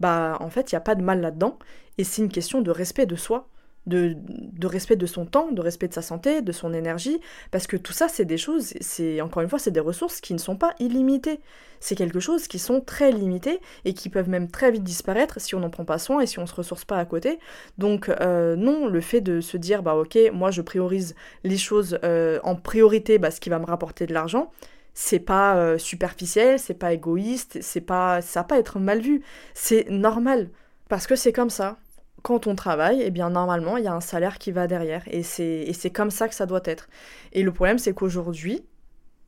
bah en fait il n'y a pas de mal là-dedans, et c'est une question de respect de soi, de, respect de son temps, de respect de sa santé, de son énergie, parce que tout ça, c'est des choses, c'est encore une fois, c'est des ressources qui ne sont pas illimitées. C'est quelque chose qui sont très limitées et qui peuvent même très vite disparaître si on n'en prend pas soin et si on ne se ressource pas à côté. Donc euh, non, le fait de se dire, bah ok, moi je priorise les choses euh, en priorité, bah, ce qui va me rapporter de l'argent, c'est pas euh, superficiel, c'est pas égoïste, c'est pas ça va pas être mal vu, c'est normal parce que c'est comme ça. Quand on travaille, eh bien normalement, il y a un salaire qui va derrière et c'est comme ça que ça doit être. Et le problème c'est qu'aujourd'hui,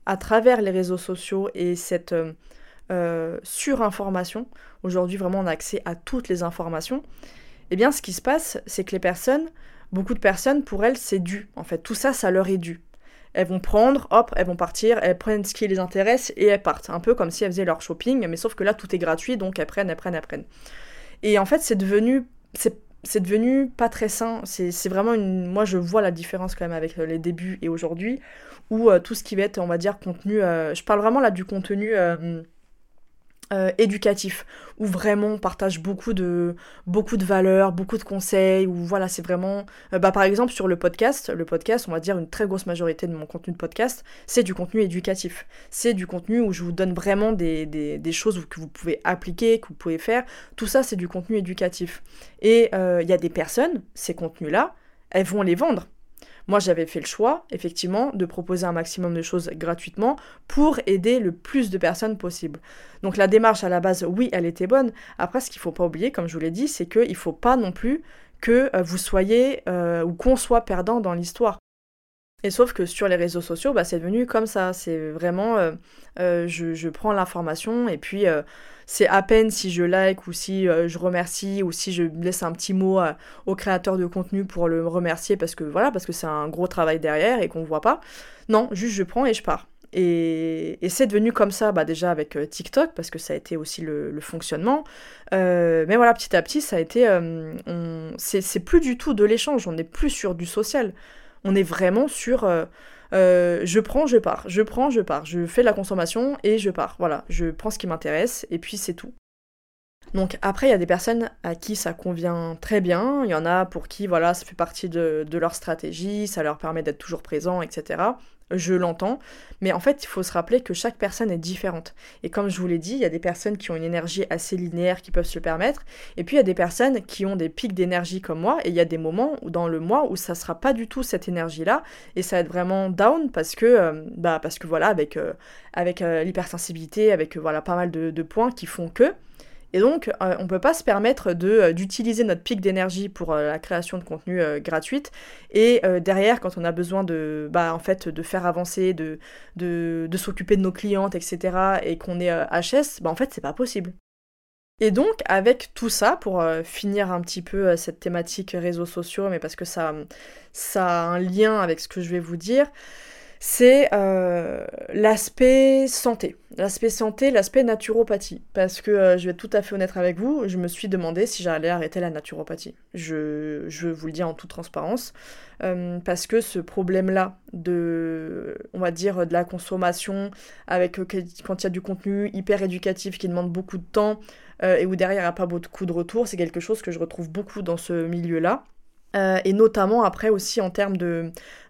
à travers les réseaux sociaux et cette euh, euh, surinformation, aujourd'hui vraiment on a accès à toutes les informations, eh bien ce qui se passe, c'est que les personnes, beaucoup de personnes, pour elles, c'est dû. En fait, tout ça, ça leur est dû. Elles vont prendre, hop, elles vont partir, elles prennent ce qui les intéresse et elles partent. Un peu comme si elles faisaient leur shopping, mais sauf que là, tout est gratuit, donc elles prennent, elles prennent, elles prennent. Et en fait, c'est devenu... C'est devenu pas très sain. C'est vraiment une. Moi, je vois la différence quand même avec les débuts et aujourd'hui, où euh, tout ce qui va être, on va dire, contenu. Euh, je parle vraiment là du contenu. Euh, euh, éducatif où vraiment on partage beaucoup de beaucoup de valeurs, beaucoup de conseils où voilà c'est vraiment euh, bah par exemple sur le podcast, le podcast on va dire une très grosse majorité de mon contenu de podcast c'est du contenu éducatif, c'est du contenu où je vous donne vraiment des, des, choses que vous pouvez appliquer, que vous pouvez faire, tout ça c'est du contenu éducatif. Et euh, il y a des personnes ces contenus là elles vont les vendre moi, j'avais fait le choix, effectivement, de proposer un maximum de choses gratuitement pour aider le plus de personnes possible. Donc la démarche à la base, oui, elle était bonne. Après, ce qu'il ne faut pas oublier, comme je vous l'ai dit, c'est qu'il ne faut pas non plus que euh, vous soyez euh, ou qu'on soit perdant dans l'histoire. Et sauf que sur les réseaux sociaux, bah, c'est devenu comme ça. C'est vraiment, euh, je, prends l'information et puis c'est à peine si je like ou si je remercie ou si je laisse un petit mot au créateur de contenu pour le remercier parce que voilà, parce que c'est un gros travail derrière et qu'on voit pas. Non, juste je prends et je pars. Et, c'est devenu comme ça, bah déjà avec TikTok, parce que ça a été aussi le, le fonctionnement. mais voilà, petit à petit, ça a été. c'est plus du tout de l'échange, on n'est plus sur du social. On est vraiment sur euh, je prends, je pars, je prends, je pars, je fais la consommation et je pars. Voilà, je prends ce qui m'intéresse et puis c'est tout. Donc après, il y a des personnes à qui ça convient très bien, il y en a pour qui voilà, ça fait partie de, de leur stratégie, ça leur permet d'être toujours présent, etc je l'entends, mais en fait, il faut se rappeler que chaque personne est différente. Et comme je vous l'ai dit, il y a des personnes qui ont une énergie assez linéaire qui peuvent se permettre, et puis il y a des personnes qui ont des pics d'énergie comme moi, et il y a des moments dans le mois où ça sera pas du tout cette énergie-là, et ça va être vraiment down parce que, euh, bah, parce que voilà, avec, euh, avec euh, l'hypersensibilité, avec voilà, pas mal de, de points qui font que, et donc, euh, on ne peut pas se permettre euh, d'utiliser notre pic d'énergie pour euh, la création de contenu gratuite. Et derrière, quand on a besoin de, bah, en fait, de faire avancer, de, de, de s'occuper de nos clientes, etc., et qu'on est HS, bah, en fait, c'est pas possible. Et donc, avec tout ça, pour finir un petit peu cette thématique réseaux sociaux, mais parce que ça, ça a un lien avec ce que je vais vous dire, c'est euh, l'aspect santé. L'aspect santé, l'aspect naturopathie. Parce que euh, je vais être tout à fait honnête avec vous, je me suis demandé si j'allais arrêter la naturopathie. Je, je vous le dis en toute transparence. Euh, parce que ce problème-là de, on va dire, de la consommation, avec quand il y a du contenu hyper éducatif qui demande beaucoup de temps, et où derrière il n'y a pas beaucoup de retour, c'est quelque chose que je retrouve beaucoup dans ce milieu-là. et notamment après aussi en termes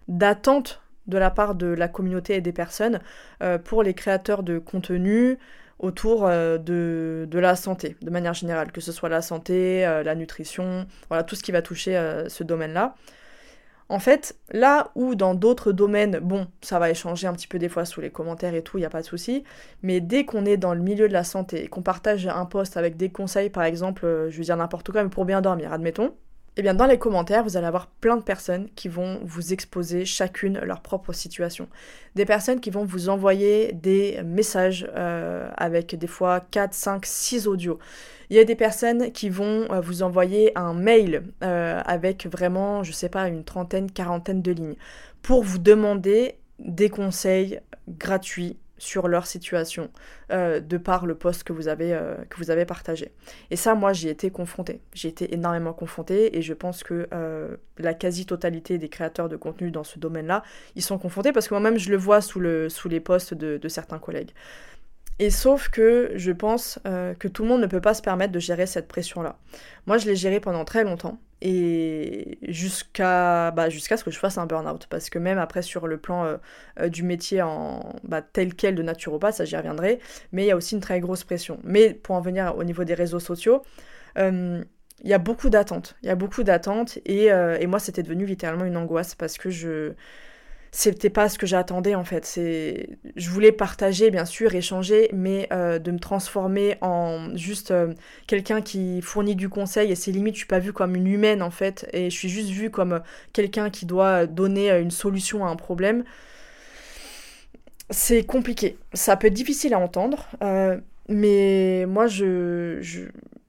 d'attente de la part de la communauté et des personnes euh, pour les créateurs de contenu autour euh, de, la santé, de manière générale, que ce soit la santé, euh, la nutrition, voilà, tout ce qui va toucher ce domaine-là. En fait, là où dans d'autres domaines, bon, ça va échanger un petit peu des fois sous les commentaires et tout, il n'y a pas de souci, mais dès qu'on est dans le milieu de la santé et qu'on partage un post avec des conseils, par exemple, je veux dire n'importe quoi, mais pour bien dormir, admettons, eh bien, dans les commentaires, vous allez avoir plein de personnes qui vont vous exposer chacune leur propre situation. Des personnes qui vont vous envoyer des messages euh, avec des fois 4, 5, 6 audios. Il y a des personnes qui vont euh, vous envoyer un mail euh, avec vraiment, je sais pas, une trentaine, quarantaine de lignes pour vous demander des conseils gratuits sur leur situation euh, de par le post que vous avez euh, que vous avez partagé. Et ça, moi, j'y ai été confrontée. J'ai été énormément confrontée et je pense que euh, la quasi-totalité des créateurs de contenu dans ce domaine-là, ils sont confrontés parce que moi-même, je le vois sous les posts de, de certains collègues. Et sauf que je pense euh, que tout le monde ne peut pas se permettre de gérer cette pression-là. Moi, je l'ai gérée pendant très longtemps et jusqu'à bah, ce que je fasse un burn-out. Parce que même après, sur le plan euh, euh, du métier en bah, tel quel de naturopathe, ça j'y reviendrai, mais il y a aussi une très grosse pression. Mais pour en venir au niveau des réseaux sociaux, il y a beaucoup d'attentes. Il y a beaucoup d'attentes et, et moi, c'était devenu littéralement une angoisse parce que je c'était pas ce que j'attendais en fait. C'est, je voulais partager bien sûr, échanger, mais euh, de me transformer en juste euh, quelqu'un qui fournit du conseil et c'est limite je suis pas vue comme une humaine en fait et je suis juste vue comme quelqu'un qui doit donner une solution à un problème. C'est compliqué. Ça peut être difficile à entendre, euh, mais moi je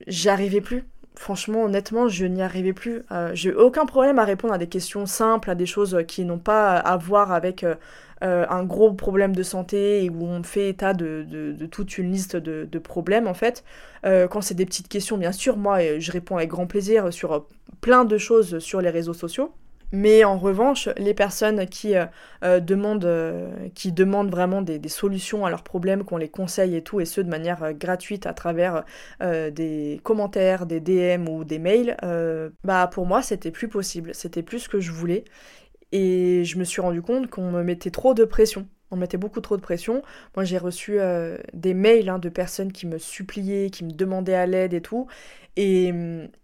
j'arrivais plus franchement, honnêtement, je n'y arrivais plus. Euh, j'ai aucun problème à répondre à des questions simples, à des choses qui n'ont pas à voir avec euh, euh, un gros problème de santé et où on fait état de, toute une liste de, problèmes, en fait. quand c'est des petites questions, bien sûr, moi, je réponds avec grand plaisir sur plein de choses sur les réseaux sociaux. Mais en revanche, les personnes qui, euh, euh, demandent, euh, demandent vraiment des, solutions à leurs problèmes, qu'on les conseille et tout, et ce de manière gratuite à travers des commentaires, des DM ou des mails, bah pour moi c'était plus possible, c'était plus ce que je voulais. Et je me suis rendu compte qu'on me mettait trop de pression on mettait beaucoup trop de pression. Moi, j'ai reçu des mails hein, de personnes qui me suppliaient, qui me demandaient à l'aide et tout. Et,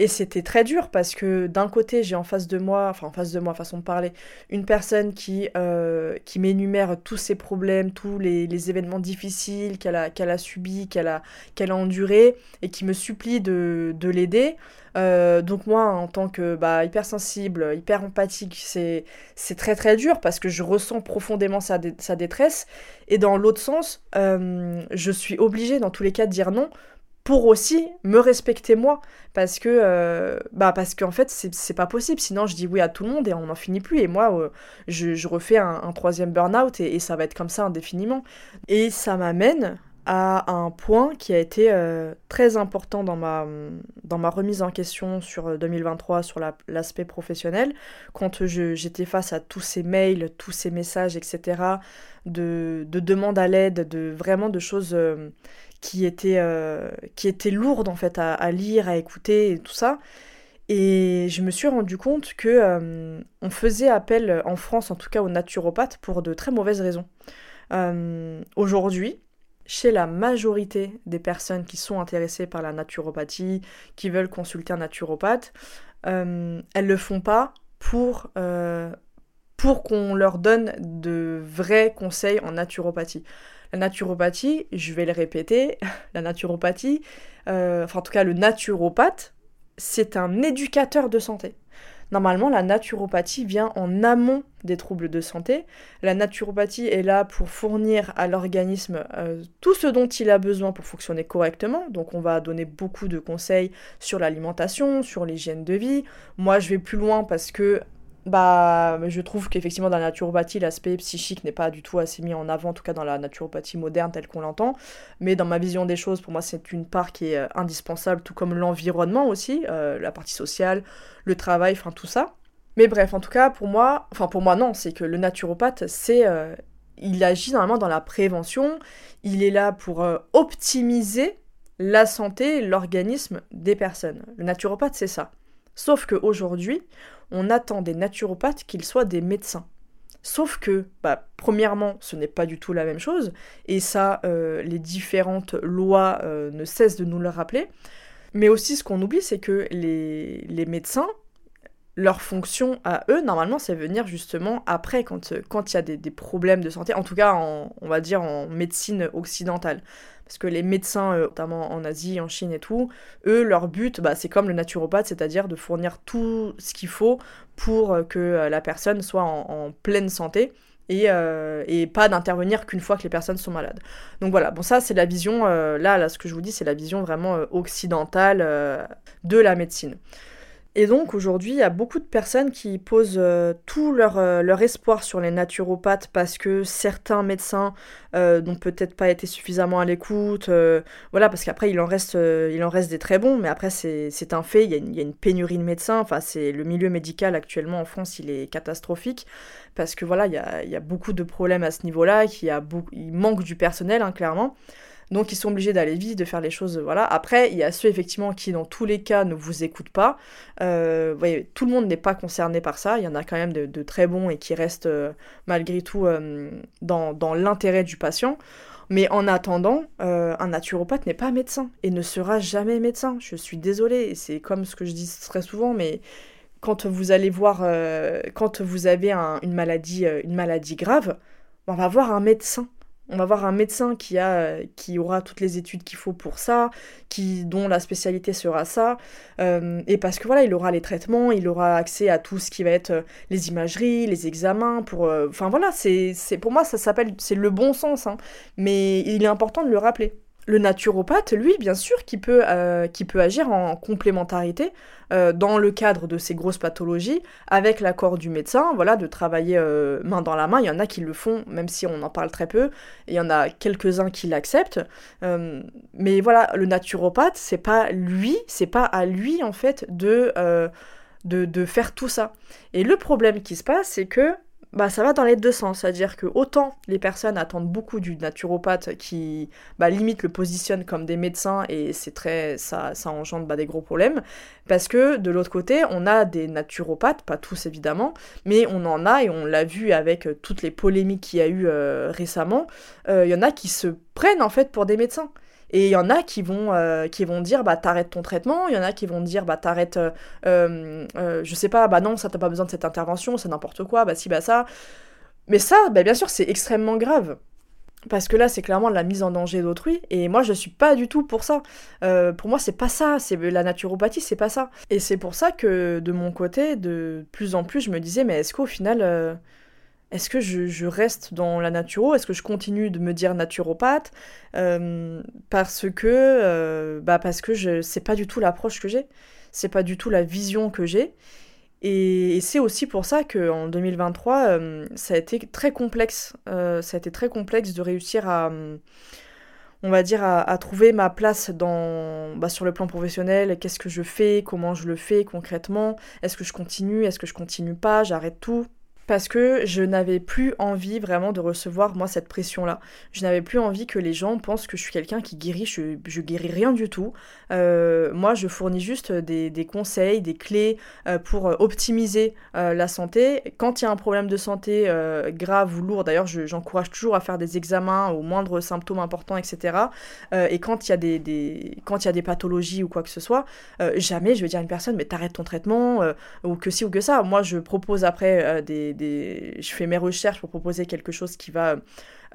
c'était très dur parce que d'un côté, j'ai en face de moi, enfin en face de moi, façon de parler, une personne qui, euh, qui m'énumère tous ses problèmes, tous les, événements difficiles qu'elle a, qu'elle a subis, qu'elle a, qu'elle a endurés, et qui me supplie de, l'aider. Euh, donc moi, en tant que bah, hypersensible, hyper empathique, c'est, c'est très très dur parce que je ressens profondément sa, sa détresse. Et dans l'autre sens, euh, je suis obligée dans tous les cas de dire non pour aussi me respecter moi. Parce que euh, bah parce qu'en fait c'est pas possible. Sinon je dis oui à tout le monde et on n'en finit plus. Et moi euh, je, refais un, troisième burn-out et, ça va être comme ça indéfiniment. Et ça m'amène à un point qui a été euh, très important dans ma, dans ma remise en question sur 2023 sur l'aspect professionnel. Quand j'étais face à tous ces mails tous ces messages etc de, de demandes à l'aide de vraiment de choses qui était, euh, qui était lourde en fait à, lire, à écouter et tout ça. Et je me suis rendu compte que euh, on faisait appel en France, en tout cas aux naturopathes, pour de très mauvaises raisons. Euh, aujourd'hui, chez la majorité des personnes qui sont intéressées par la naturopathie, qui veulent consulter un naturopathe, elles le font pas pour qu'on leur donne de vrais conseils en naturopathie. La naturopathie, je vais le répéter, la naturopathie, euh, enfin en tout cas le naturopathe, c'est un éducateur de santé. Normalement, la naturopathie vient en amont des troubles de santé. La naturopathie est là pour fournir à l'organisme euh, tout ce dont il a besoin pour fonctionner correctement. Donc on va donner beaucoup de conseils sur l'alimentation, sur l'hygiène de vie. Moi, je vais plus loin parce que bah, je trouve qu'effectivement, dans la naturopathie, l'aspect psychique n'est pas du tout assez mis en avant, en tout cas dans la naturopathie moderne telle qu'on l'entend. Mais dans ma vision des choses, pour moi, c'est une part qui est euh, indispensable, tout comme l'environnement aussi, euh, la partie sociale, le travail, enfin tout ça. Mais bref, en tout cas, pour moi, enfin pour moi, non, c'est que le naturopathe, c'est. Euh, il agit normalement dans la prévention, il est là pour optimiser la santé, l'organisme des personnes. Le naturopathe, c'est ça. Sauf qu'aujourd'hui, on attend des naturopathes qu'ils soient des médecins. Sauf que, bah, premièrement, ce n'est pas du tout la même chose, et ça, euh, les différentes lois euh, ne cessent de nous le rappeler. Mais aussi, ce qu'on oublie, c'est que les, les, médecins, leur fonction à eux, normalement, c'est venir justement après, quand il y a des, problèmes de santé, en tout cas, on va dire en médecine occidentale. Parce que les médecins, euh, notamment en Asie, en Chine et tout, eux, leur but, bah, c'est comme le naturopathe, c'est-à-dire de fournir tout ce qu'il faut pour euh, que euh, la personne soit en, pleine santé. Et, et, pas d'intervenir qu'une fois que les personnes sont malades. Donc voilà, bon ça c'est la vision, là, là ce que je vous dis c'est la vision vraiment occidentale de la médecine. Et donc aujourd'hui, il y a beaucoup de personnes qui posent euh, tout leur, euh, leur, espoir sur les naturopathes parce que certains médecins euh, n'ont peut-être pas été suffisamment à l'écoute. voilà, parce qu'après, il, en reste, des très bons, mais après, c'est un fait, il y, a une, pénurie de médecins. Enfin, c'est le milieu médical actuellement en France, il est catastrophique parce que voilà, il y a, beaucoup de problèmes à ce niveau-là, il, il manque du personnel, hein, clairement. Donc ils sont obligés d'aller vite, de faire les choses, voilà. Après, il y a ceux effectivement qui dans tous les cas ne vous écoutent pas. Euh, voyez, tout le monde n'est pas concerné par ça. Il y en a quand même de, très bons et qui restent euh, malgré tout euh, dans, dans l'intérêt du patient. Mais en attendant, un naturopathe n'est pas médecin et ne sera jamais médecin. Je suis désolée, c'est comme ce que je dis très souvent, mais quand vous allez voir, quand vous avez une, maladie, une maladie grave, on va voir un médecin on va voir un médecin qui, a, qui aura toutes les études qu'il faut pour ça, qui, dont la spécialité sera ça, euh, et parce que voilà, il aura les traitements, il aura accès à tout ce qui va être euh, les imageries, les examens, pour... Euh, enfin voilà, c'est, pour moi ça s'appelle, c'est le bon sens, hein, mais il est important de le rappeler. Le naturopathe, lui, bien sûr, qui peut, euh, agir en complémentarité euh, dans le cadre de ces grosses pathologies, avec l'accord du médecin, voilà, de travailler euh, main dans la main. Il y en a qui le font, même si on en parle très peu. il y en a quelques-uns qui l'acceptent. mais voilà, le naturopathe, c'est pas lui, c'est pas à lui, en fait, de, de, de faire tout ça. Et le problème qui se passe, c'est que bah, ça va dans les deux sens. C'est-à-dire que autant les personnes attendent beaucoup du naturopathe qui bah, limite le positionne comme des médecins et c'est très ça, ça engendre bah, des gros problèmes. Parce que de l'autre côté, on a des naturopathes, pas tous évidemment, mais on en a et on l'a vu avec euh, toutes les polémiques qu'il y a eu euh, récemment. Euh, il y en a qui se prennent en fait pour des médecins. Et il y en a qui vont, euh, qui vont dire, bah t'arrêtes ton traitement, il y en a qui vont dire, bah t'arrêtes, euh, euh, je sais pas, bah non, ça t'as pas besoin de cette intervention, c'est n'importe quoi, bah si, bah ça. Mais ça, bah bien sûr, c'est extrêmement grave. Parce que là, c'est clairement la mise en danger d'autrui, et moi, je suis pas du tout pour ça. pour moi, c'est pas ça, c'est la naturopathie, c'est pas ça. Et c'est pour ça que, de mon côté, de plus en plus, je me disais, mais est-ce qu'au final est-ce que je, reste dans la naturo Est-ce que je continue de me dire naturopathe euh, Parce que euh, bah parce que c'est pas du tout l'approche que j'ai, c'est pas du tout la vision que j'ai. Et, c'est aussi pour ça qu'en 2023, euh, ça a été très complexe. ça a été très complexe de réussir à, on va dire, à, trouver ma place dans, bah, sur le plan professionnel. Qu'est-ce que je fais? Comment je le fais concrètement? Est-ce que je continue? Est-ce que je continue pas? J'arrête tout? Parce que je n'avais plus envie vraiment de recevoir moi cette pression-là. Je n'avais plus envie que les gens pensent que je suis quelqu'un qui guérit, je, guéris rien du tout. Euh, moi, je fournis juste des, conseils, des clés euh, pour optimiser euh, la santé. Quand il y a un problème de santé grave ou lourd, d'ailleurs, j'encourage toujours à faire des examens aux moindres symptômes importants, etc. et quand il y a des, quand il y a des pathologies ou quoi que ce soit, jamais je vais dire à une personne mais t'arrêtes ton traitement ou que si ou que ça. Moi, je propose après des je fais mes recherches pour proposer quelque chose qui va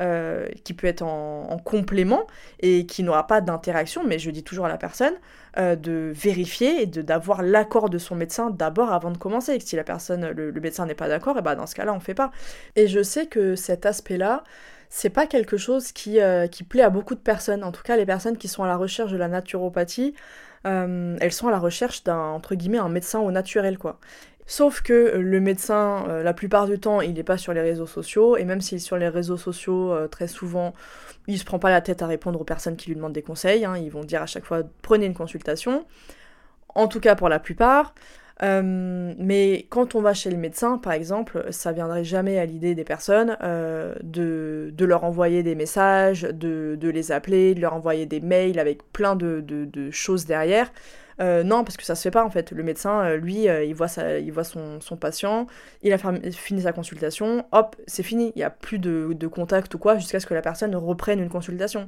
euh, qui peut être en, complément et qui n'aura pas d'interaction, mais je dis toujours à la personne euh, de vérifier et d'avoir l'accord de son médecin d'abord avant de commencer. Et si la personne, le, médecin n'est pas d'accord, et ben dans ce cas-là, on fait pas. Et je sais que cet aspect-là, c'est pas quelque chose qui, euh, qui plaît à beaucoup de personnes. En tout cas, les personnes qui sont à la recherche de la naturopathie, elles sont à la recherche d'un entre guillemets un médecin au naturel quoi. Sauf que le médecin, euh, la plupart du temps, il n'est pas sur les réseaux sociaux, et même s'il est sur les réseaux sociaux, euh, très souvent, il se prend pas la tête à répondre aux personnes qui lui demandent des conseils, hein. ils vont dire à chaque fois prenez une consultation, en tout cas pour la plupart. Euh, mais quand on va chez le médecin, par exemple, ça viendrait jamais à l'idée des personnes de, leur envoyer des messages, de, les appeler, de leur envoyer des mails avec plein de choses derrière. Euh, non, parce que ça se fait pas en fait. Le médecin, euh, lui, euh, il voit, il voit son, patient, il a fini sa consultation, hop, c'est fini. Il n'y a plus de, de, contact ou quoi jusqu'à ce que la personne reprenne une consultation.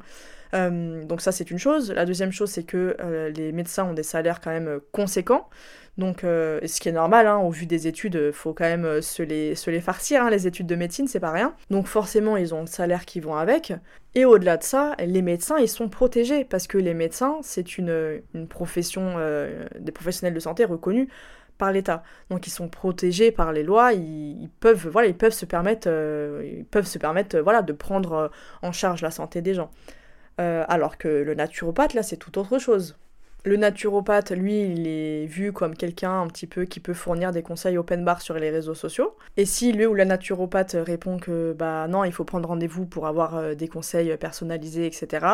donc ça, c'est une chose. La deuxième chose, c'est que les médecins ont des salaires quand même conséquents. Donc, ce qui est normal, hein, au vu des études, il faut quand même se les, se les farcir. Hein, les études de médecine, c'est pas rien. Donc, forcément, ils ont le salaire qui vont avec. Et au-delà de ça, les médecins, ils sont protégés parce que les médecins, c'est une, profession, euh, des professionnels de santé reconnus par l'État. Donc ils sont protégés par les lois, ils, peuvent, voilà, ils peuvent se permettre, euh, ils peuvent se permettre, voilà, de prendre euh, en charge la santé des gens. alors que le naturopathe, là, c'est tout autre chose. Le naturopathe, lui, il est vu comme quelqu'un un petit peu qui peut fournir des conseils open bar sur les réseaux sociaux. Et si lui ou la naturopathe répond que bah non, il faut prendre rendez-vous pour avoir euh, des conseils personnalisés, etc.,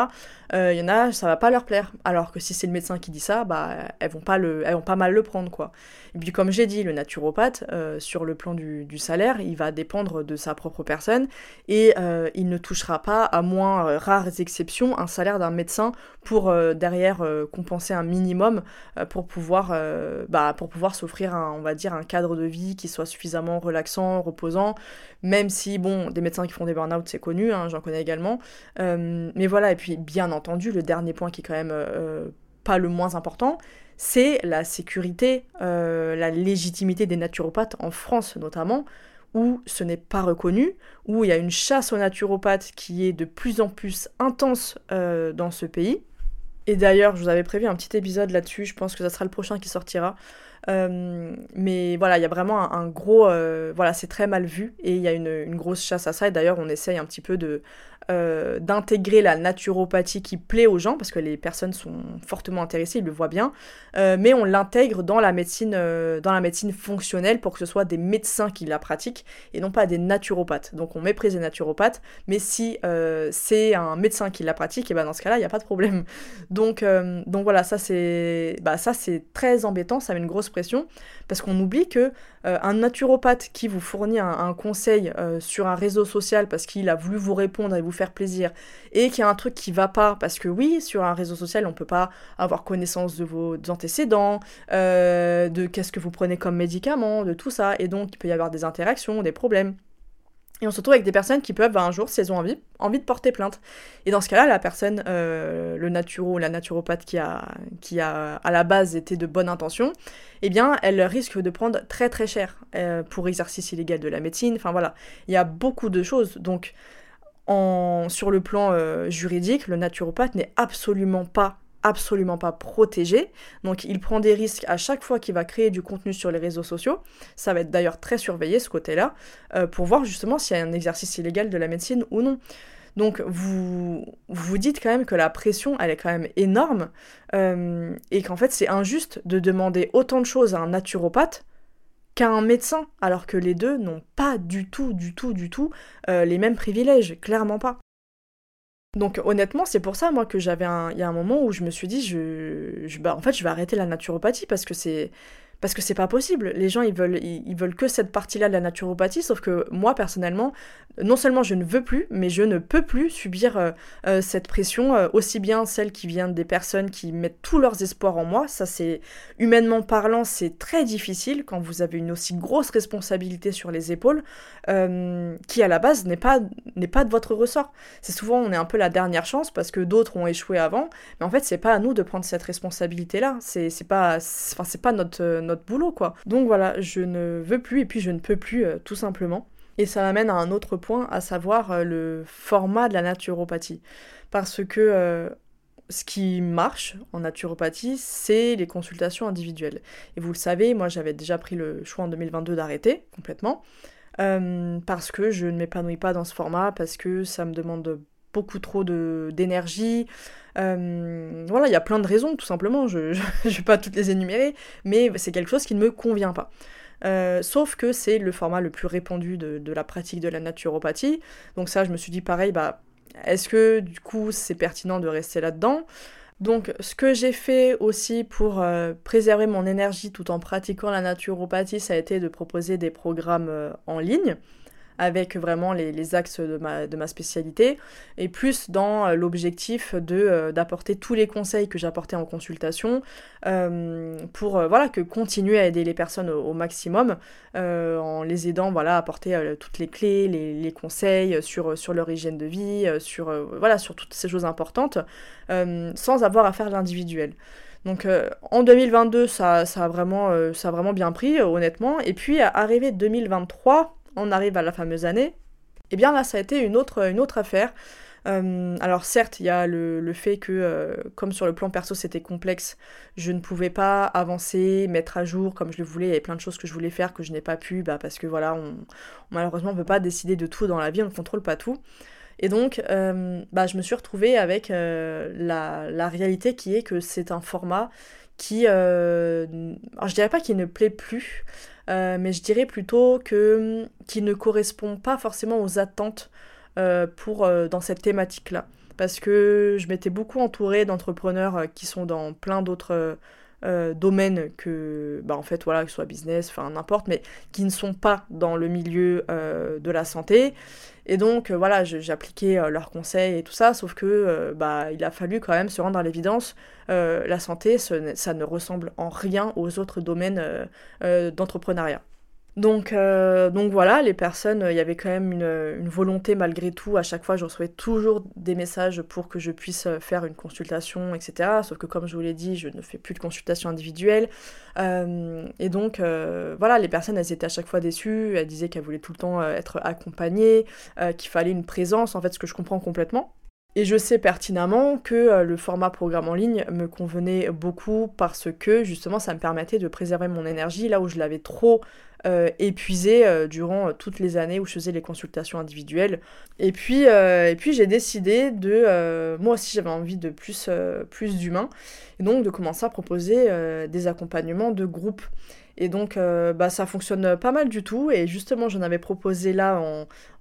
euh, il y en a, ça va pas leur plaire. Alors que si c'est le médecin qui dit ça, bah elles vont pas le, elles vont pas mal le prendre quoi. Et puis comme j'ai dit, le naturopathe, euh, sur le plan du, salaire, il va dépendre de sa propre personne et il ne touchera pas, à moins rares exceptions, un salaire d'un médecin pour derrière compenser un minimum euh, pour pouvoir, euh, bah, pour pouvoir s'offrir un, on va dire, un cadre de vie qui soit suffisamment relaxant, reposant, même si, bon, des médecins qui font des burn-out, c'est connu, hein, j'en connais également. Euh, mais voilà, et puis bien entendu, le dernier point qui est quand même pas le moins important, c'est la sécurité, la légitimité des naturopathes en France notamment, où ce n'est pas reconnu, où il y a une chasse aux naturopathes qui est de plus en plus intense dans ce pays. Et d'ailleurs, je vous avais prévu un petit épisode là-dessus, je pense que ça sera le prochain qui sortira. Euh, mais voilà, il y a vraiment un, gros... Euh, voilà, c'est très mal vu et il y a une, grosse chasse à ça. Et d'ailleurs, on essaye un petit peu de, euh, d'intégrer la naturopathie qui plaît aux gens, parce que les personnes sont fortement intéressées, ils le voient bien, mais on l'intègre dans la médecine dans la médecine fonctionnelle pour que ce soit des médecins qui la pratiquent et non pas des naturopathes. Donc on méprise les naturopathes, mais si c'est un médecin qui la pratique, et ben dans ce cas-là, il n'y a pas de problème. Donc, donc voilà, ça c'est bah, très embêtant, ça met une grosse parce qu'on oublie que un naturopathe qui vous fournit un, conseil sur un réseau social parce qu'il a voulu vous répondre et vous faire plaisir et qu'il y a un truc qui va pas parce que oui sur un réseau social on peut pas avoir connaissance de vos antécédents euh, de qu'est-ce que vous prenez comme médicament de tout ça et donc il peut y avoir des interactions des problèmes et on se retrouve avec des personnes qui peuvent, un jour, si elles ont envie, envie de porter plainte. Et dans ce cas-là, la personne, euh, le naturo, la naturopathe qui a, qui a à la base été de bonne intention, eh bien, elle risque de prendre très très cher euh, pour exercice illégal de la médecine. Enfin voilà, il y a beaucoup de choses. Donc, sur le plan euh, juridique, le naturopathe n'est absolument pas absolument pas protégé. Donc il prend des risques à chaque fois qu'il va créer du contenu sur les réseaux sociaux. Ça va être d'ailleurs très surveillé ce côté-là, euh, pour voir justement s'il y a un exercice illégal de la médecine ou non. Donc vous vous dites quand même que la pression, elle est quand même énorme, euh, et qu'en fait c'est injuste de demander autant de choses à un naturopathe qu'à un médecin, alors que les deux n'ont pas du tout, du tout, du tout euh, les mêmes privilèges, clairement pas. Donc honnêtement, c'est pour ça moi que j'avais un, il y a un moment où je me suis dit, je, je bah, en fait, je vais arrêter la naturopathie parce que c'est, parce que c'est pas possible. Les gens, ils veulent, ils, veulent que cette partie-là de la naturopathie, sauf que moi, personnellement, non seulement je ne veux plus, mais je ne peux plus subir euh, euh, cette pression, euh, aussi bien celle qui vient des personnes qui mettent tous leurs espoirs en moi. Ça, c'est, humainement parlant, c'est très difficile quand vous avez une aussi grosse responsabilité sur les épaules, qui à la base n'est pas, pas de votre ressort. C'est souvent, on est un peu la dernière chance parce que d'autres ont échoué avant, mais en fait, c'est pas à nous de prendre cette responsabilité-là. C'est, pas, pas notre notre boulot, quoi. Donc voilà, je ne veux plus et puis je ne peux plus, euh, tout simplement. Et ça m'amène à un autre point, à savoir euh, le format de la naturopathie. Parce que euh, ce qui marche en naturopathie, c'est les consultations individuelles. Et vous le savez, moi j'avais déjà pris le choix en 2022 d'arrêter complètement. parce que je ne m'épanouis pas dans ce format, parce que ça me demande beaucoup trop d'énergie. Euh, voilà, il y a plein de raisons, tout simplement. Je ne vais pas toutes les énumérer, mais c'est quelque chose qui ne me convient pas. Euh, sauf que c'est le format le plus répandu de, la pratique de la naturopathie. Donc ça, je me suis dit pareil, bah, est-ce que du coup c'est pertinent de rester là-dedans? Donc ce que j'ai fait aussi pour euh, préserver mon énergie tout en pratiquant la naturopathie, ça a été de proposer des programmes en ligne avec vraiment les, axes de ma, spécialité, et plus dans euh, l'objectif euh, d'apporter tous les conseils que j'apportais en consultation euh, pour voilà que continuer à aider les personnes au, maximum en les aidant voilà à apporter toutes les clés, les, conseils sur, sur leur hygiène de vie, sur voilà sur toutes ces choses importantes, sans avoir à faire l'individuel. Donc en 2022, ça, ça, a vraiment, ça a vraiment bien pris, honnêtement. Et puis, arrivé 2023, on arrive à la fameuse année, et eh bien là ça a été une autre, affaire. Euh, alors certes, il y a le, fait que, euh, comme sur le plan perso c'était complexe, je ne pouvais pas avancer, mettre à jour comme je le voulais, il y avait plein de choses que je voulais faire que je n'ai pas pu, bah, parce que voilà, on, malheureusement on ne peut pas décider de tout dans la vie, on ne contrôle pas tout. Et donc, bah, je me suis retrouvée avec la, réalité qui est que c'est un format qui, alors je dirais pas qu'il ne plaît plus, mais je dirais plutôt que qui ne correspond pas forcément aux attentes pour dans cette thématique-là. Parce que je m'étais beaucoup entourée d'entrepreneurs euh, qui sont dans plein d'autres euh, euh, domaines que, bah en fait, voilà, que ce soit business, enfin n'importe, mais qui ne sont pas dans le milieu de la santé. Et donc, voilà, j'appliquais leurs conseils et tout ça, sauf que, bah, il a fallu quand même se rendre à l'évidence, la santé, ça ne ressemble en rien aux autres domaines d'entrepreneuriat. Donc, euh, donc voilà, les personnes, il y avait quand même une, volonté malgré tout. À chaque fois, je recevais toujours des messages pour que je puisse faire une consultation, etc. Sauf que comme je vous l'ai dit, je ne fais plus de consultation individuelle. Euh, et donc, euh, voilà, les personnes, elles étaient à chaque fois déçues. Elles disaient qu'elles voulaient tout le temps être accompagnées, qu'il fallait une présence, en fait, ce que je comprends complètement. Et je sais pertinemment que le format programme en ligne me convenait beaucoup parce que justement ça me permettait de préserver mon énergie là où je l'avais trop euh, épuisée euh, durant euh, toutes les années où je faisais les consultations individuelles. Et puis, j'ai décidé de... moi aussi j'avais envie de plus, plus d'humains, et donc de commencer à proposer des accompagnements de groupe. Et donc, bah, ça fonctionne pas mal du tout. Et justement, j'en avais proposé là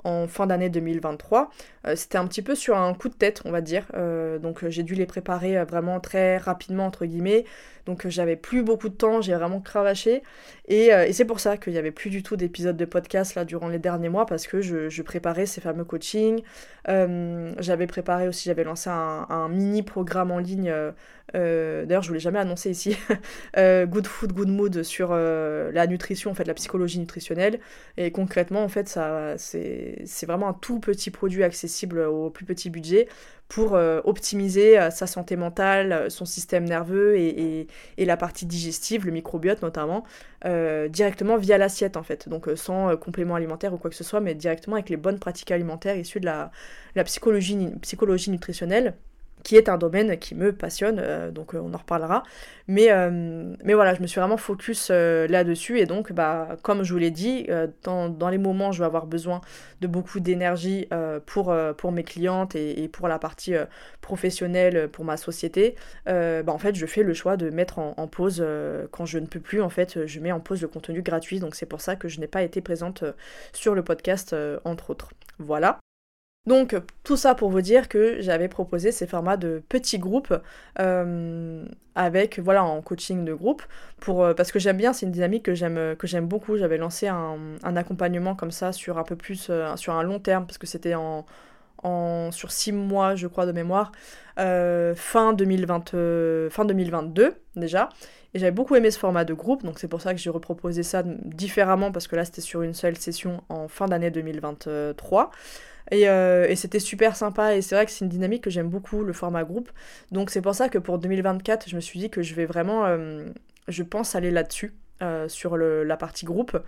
en, fin d'année 2023. Euh, c'était un petit peu sur un coup de tête, on va dire. Euh, donc euh, j'ai dû les préparer vraiment très rapidement, entre guillemets. Donc j'avais plus beaucoup de temps, j'ai vraiment cravaché. Et, c'est pour ça qu'il n'y avait plus du tout d'épisodes de podcast là durant les derniers mois parce que je, préparais ces fameux coachings. j'avais préparé aussi, j'avais lancé un, mini programme en ligne. D'ailleurs, je l'ai jamais annoncé ici. good Food, Good Mood sur la nutrition, en fait, la psychologie nutritionnelle. Et concrètement, en fait, ça, c'est vraiment un tout petit produit accessible au plus petit budget pour euh, optimiser euh, sa santé mentale, euh, son système nerveux et, la partie digestive, le microbiote notamment, directement via l'assiette en fait. Donc sans complément alimentaire ou quoi que ce soit, mais directement avec les bonnes pratiques alimentaires issues de la, psychologie nutritionnelle qui est un domaine qui me passionne, euh, donc euh, on en reparlera. Mais, euh, mais voilà, je me suis vraiment focus là-dessus, et donc, bah, comme je vous l'ai dit, dans, les moments où je vais avoir besoin de beaucoup d'énergie pour, pour mes clientes et, pour la partie professionnelle, pour ma société, bah, en fait, je fais le choix de mettre en pause, quand je ne peux plus, en fait, je mets en pause le contenu gratuit, donc c'est pour ça que je n'ai pas été présente sur le podcast, entre autres. Voilà. Donc tout ça pour vous dire que j'avais proposé ces formats de petits groupes euh, avec voilà en coaching de groupe pour euh, parce que j'aime bien c'est une dynamique que j'aime beaucoup j'avais lancé un, accompagnement comme ça sur un peu plus euh, sur un long terme parce que c'était en, en, sur six mois je crois de mémoire fin 2020 fin 2022 déjà et j'avais beaucoup aimé ce format de groupe, donc c'est pour ça que j'ai reproposé ça différemment, parce que là c'était sur une seule session en fin d'année 2023. Euh, et, c'était super sympa et c'est vrai que c'est une dynamique que j'aime beaucoup, le format groupe. Donc c'est pour ça que pour 2024, je me suis dit que je vais vraiment, euh, je pense aller là-dessus. Euh, sur la partie groupe.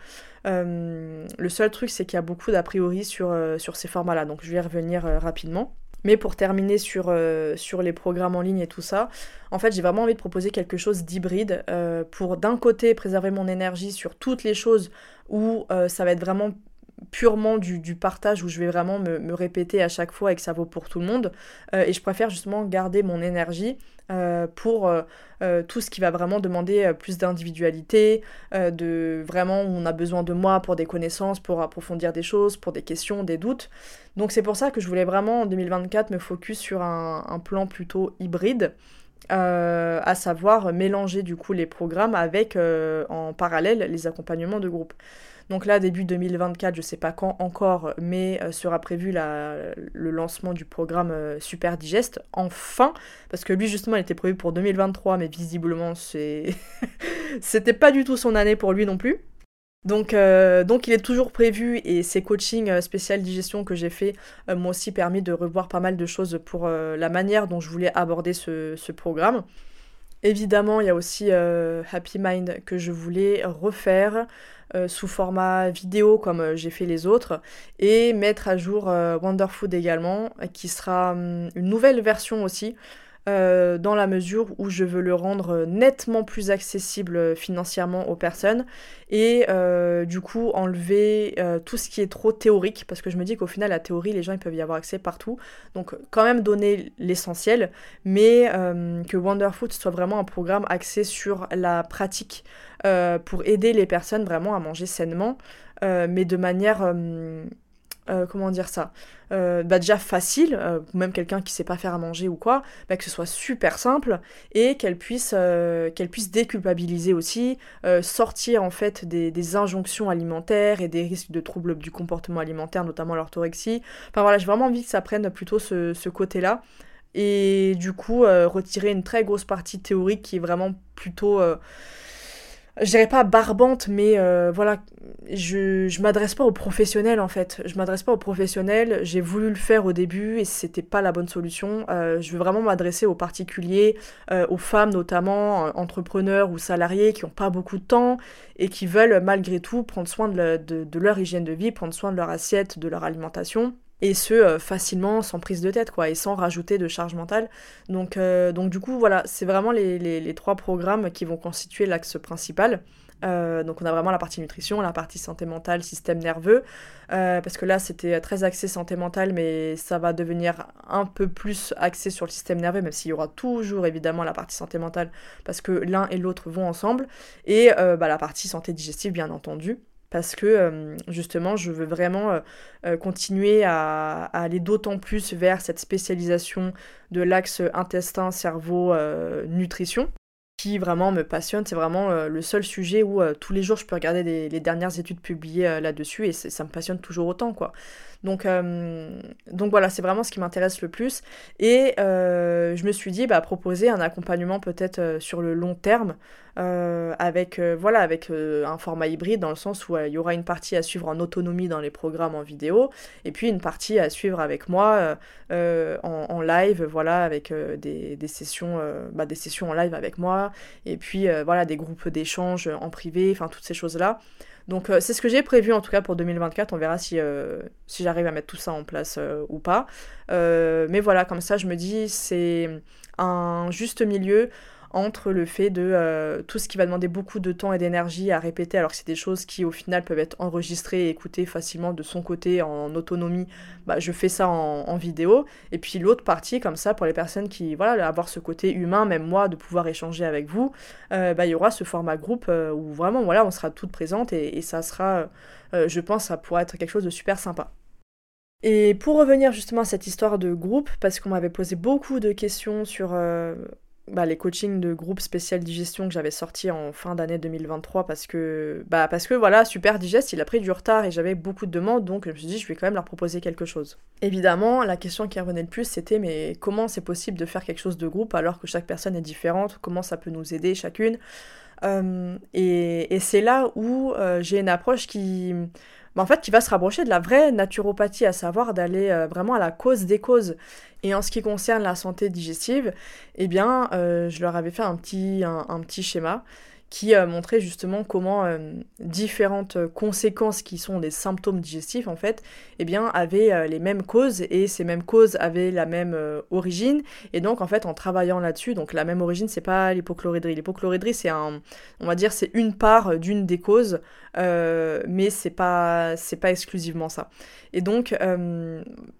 le seul truc, c'est qu'il y a beaucoup d'a priori sur, ces formats-là, donc je vais y revenir rapidement. Mais pour terminer sur, sur les programmes en ligne et tout ça, en fait, j'ai vraiment envie de proposer quelque chose d'hybride pour d'un côté préserver mon énergie sur toutes les choses où ça va être vraiment purement du, partage où je vais vraiment me, répéter à chaque fois et que ça vaut pour tout le monde. Euh, et je préfère justement garder mon énergie euh, pour euh, tout ce qui va vraiment demander plus d'individualité, de vraiment où on a besoin de moi pour des connaissances, pour approfondir des choses, pour des questions, des doutes. Donc c'est pour ça que je voulais vraiment en 2024 me focus sur un, un plan plutôt hybride. à savoir mélanger du coup les programmes avec en parallèle les accompagnements de groupe. Donc là, début 2024, je sais pas quand encore, mais euh, sera prévu le lancement du programme euh, Super Digest, enfin, parce que lui justement, il était prévu pour 2023, mais visiblement, c'était pas du tout son année pour lui non plus. Donc, euh, donc il est toujours prévu et ces coachings spécial digestion que j'ai fait m'ont aussi permis de revoir pas mal de choses pour la manière dont je voulais aborder ce programme. Évidemment, il y a aussi Happy Mind que je voulais refaire. Euh, sous format vidéo comme euh, j'ai fait les autres et mettre à jour euh, Wonderfood également qui sera hum, une nouvelle version aussi euh, dans la mesure où je veux le rendre nettement plus accessible financièrement aux personnes et euh, du coup enlever euh, tout ce qui est trop théorique parce que je me dis qu'au final la théorie les gens ils peuvent y avoir accès partout. Donc quand même donner l'essentiel mais que Wonderfood soit vraiment un programme axé sur la pratique pour aider les personnes vraiment à manger sainement mais de manière euh, comment dire ça euh, bah déjà facile, euh, même quelqu'un qui sait pas faire à manger ou quoi, bah que ce soit super simple et qu'elle puisse, qu'elle puisse déculpabiliser aussi, sortir en fait des, injonctions alimentaires et des risques de troubles du comportement alimentaire, notamment l'orthorexie. Enfin voilà, j'ai vraiment envie que ça prenne plutôt ce, ce côté-là et du coup retirer une très grosse partie théorique qui est vraiment plutôt je dirais pas barbante, mais euh, voilà, je, je m'adresse pas aux professionnels en fait. Je m'adresse pas aux professionnels. J'ai voulu le faire au début et c'était pas la bonne solution. Euh, je veux vraiment m'adresser aux particuliers, euh, aux femmes notamment, entrepreneurs ou salariés qui ont pas beaucoup de temps et qui veulent malgré tout prendre soin de, de leur hygiène de vie, prendre soin de leur assiette, de leur alimentation et ce euh, facilement sans prise de tête quoi et sans rajouter de charge mentale. Donc, euh, du coup voilà c'est vraiment les, les, trois programmes qui vont constituer l'axe principal. Euh, donc on a vraiment la partie nutrition, la partie santé mentale, système nerveux, parce que là c'était très axé santé mentale, mais ça va devenir un peu plus axé sur le système nerveux, même s'il y aura toujours évidemment la partie santé mentale, parce que l'un et l'autre vont ensemble, et bah, la partie santé digestive bien entendu parce que euh, justement je veux vraiment euh, euh, continuer à, aller d'autant plus vers cette spécialisation de l'axe intestin, cerveau, nutrition qui vraiment me passionne. C'est vraiment le seul sujet où tous les jours je peux regarder les dernières études publiées là-dessus et ça me passionne toujours autant quoi. Donc, donc voilà, c'est vraiment ce qui m'intéresse le plus. Et je me suis dit, bah, proposer un accompagnement peut-être sur le long terme euh, avec, euh, voilà, avec euh, un format hybride dans le sens où il y aura une partie à suivre en autonomie dans les programmes en vidéo et puis une partie à suivre avec moi en, live, voilà, avec des, des, sessions, bah, des sessions en live avec moi et puis voilà, des groupes d'échange en privé, enfin toutes ces choses-là. Donc c'est ce que j'ai prévu en tout cas pour 2024. On verra si, si j'arrive à mettre tout ça en place ou pas. mais voilà, comme ça je me dis c'est un juste milieu entre le fait de euh, tout ce qui va demander beaucoup de temps et d'énergie à répéter, alors que c'est des choses qui au final peuvent être enregistrées et écoutées facilement de son côté en autonomie, bah, je fais ça en, vidéo. Et puis l'autre partie, comme ça, pour les personnes qui, voilà, avoir ce côté humain, même moi, de pouvoir échanger avec vous, euh, bah, il y aura ce format groupe euh, où vraiment, voilà, on sera toutes présentes et, ça sera, je pense, ça pourra être quelque chose de super sympa. Et pour revenir justement à cette histoire de groupe, parce qu'on m'avait posé beaucoup de questions sur bah, les coachings de groupe spécial digestion que j'avais sortis en fin d'année 2023 parce que, bah, parce que voilà, Super Digest, il a pris du retard et j'avais beaucoup de demandes, donc je me suis dit, je vais quand même leur proposer quelque chose. Évidemment, la question qui revenait le plus, c'était, mais comment c'est possible de faire quelque chose de groupe alors que chaque personne est différente? Comment ça peut nous aider chacune? Euh, et, et c'est là où euh, j'ai une approche qui en fait, qui va se rapprocher de la vraie naturopathie, à savoir d'aller euh, vraiment à la cause des causes. Et en ce qui concerne la santé digestive, eh bien, euh, je leur avais fait un petit, schéma qui a montré justement comment euh, différentes conséquences qui sont des symptômes digestifs en fait, eh bien avaient euh, les mêmes causes et ces mêmes causes avaient la même euh, origine et donc en fait en travaillant là-dessus, donc la même origine c'est pas l'hypochloridrie, l'hypochloridrie c'est un, on va dire c'est une part d'une des causes, mais c'est pas c'est pas exclusivement ça. Et donc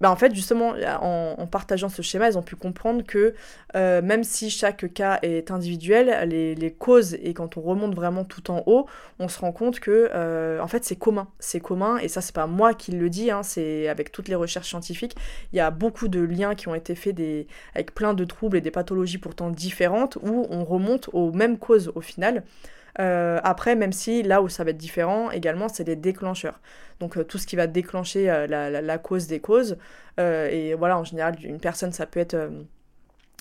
bah en fait justement en, partageant ce schéma, ils ont pu comprendre que même si chaque cas est individuel, les, les causes et quand on remonte vraiment tout en haut, on se rend compte que euh, en fait c'est commun, c'est commun et ça c'est pas moi qui le dis, hein, c'est avec toutes les recherches scientifiques, il y a beaucoup de liens qui ont été faits des, avec plein de troubles et des pathologies pourtant différentes où on remonte aux mêmes causes au final. Euh, après, même si là où ça va être différent également, c'est les déclencheurs. Donc euh, tout ce qui va déclencher la, la, cause des causes. et voilà, en général, une personne, ça peut être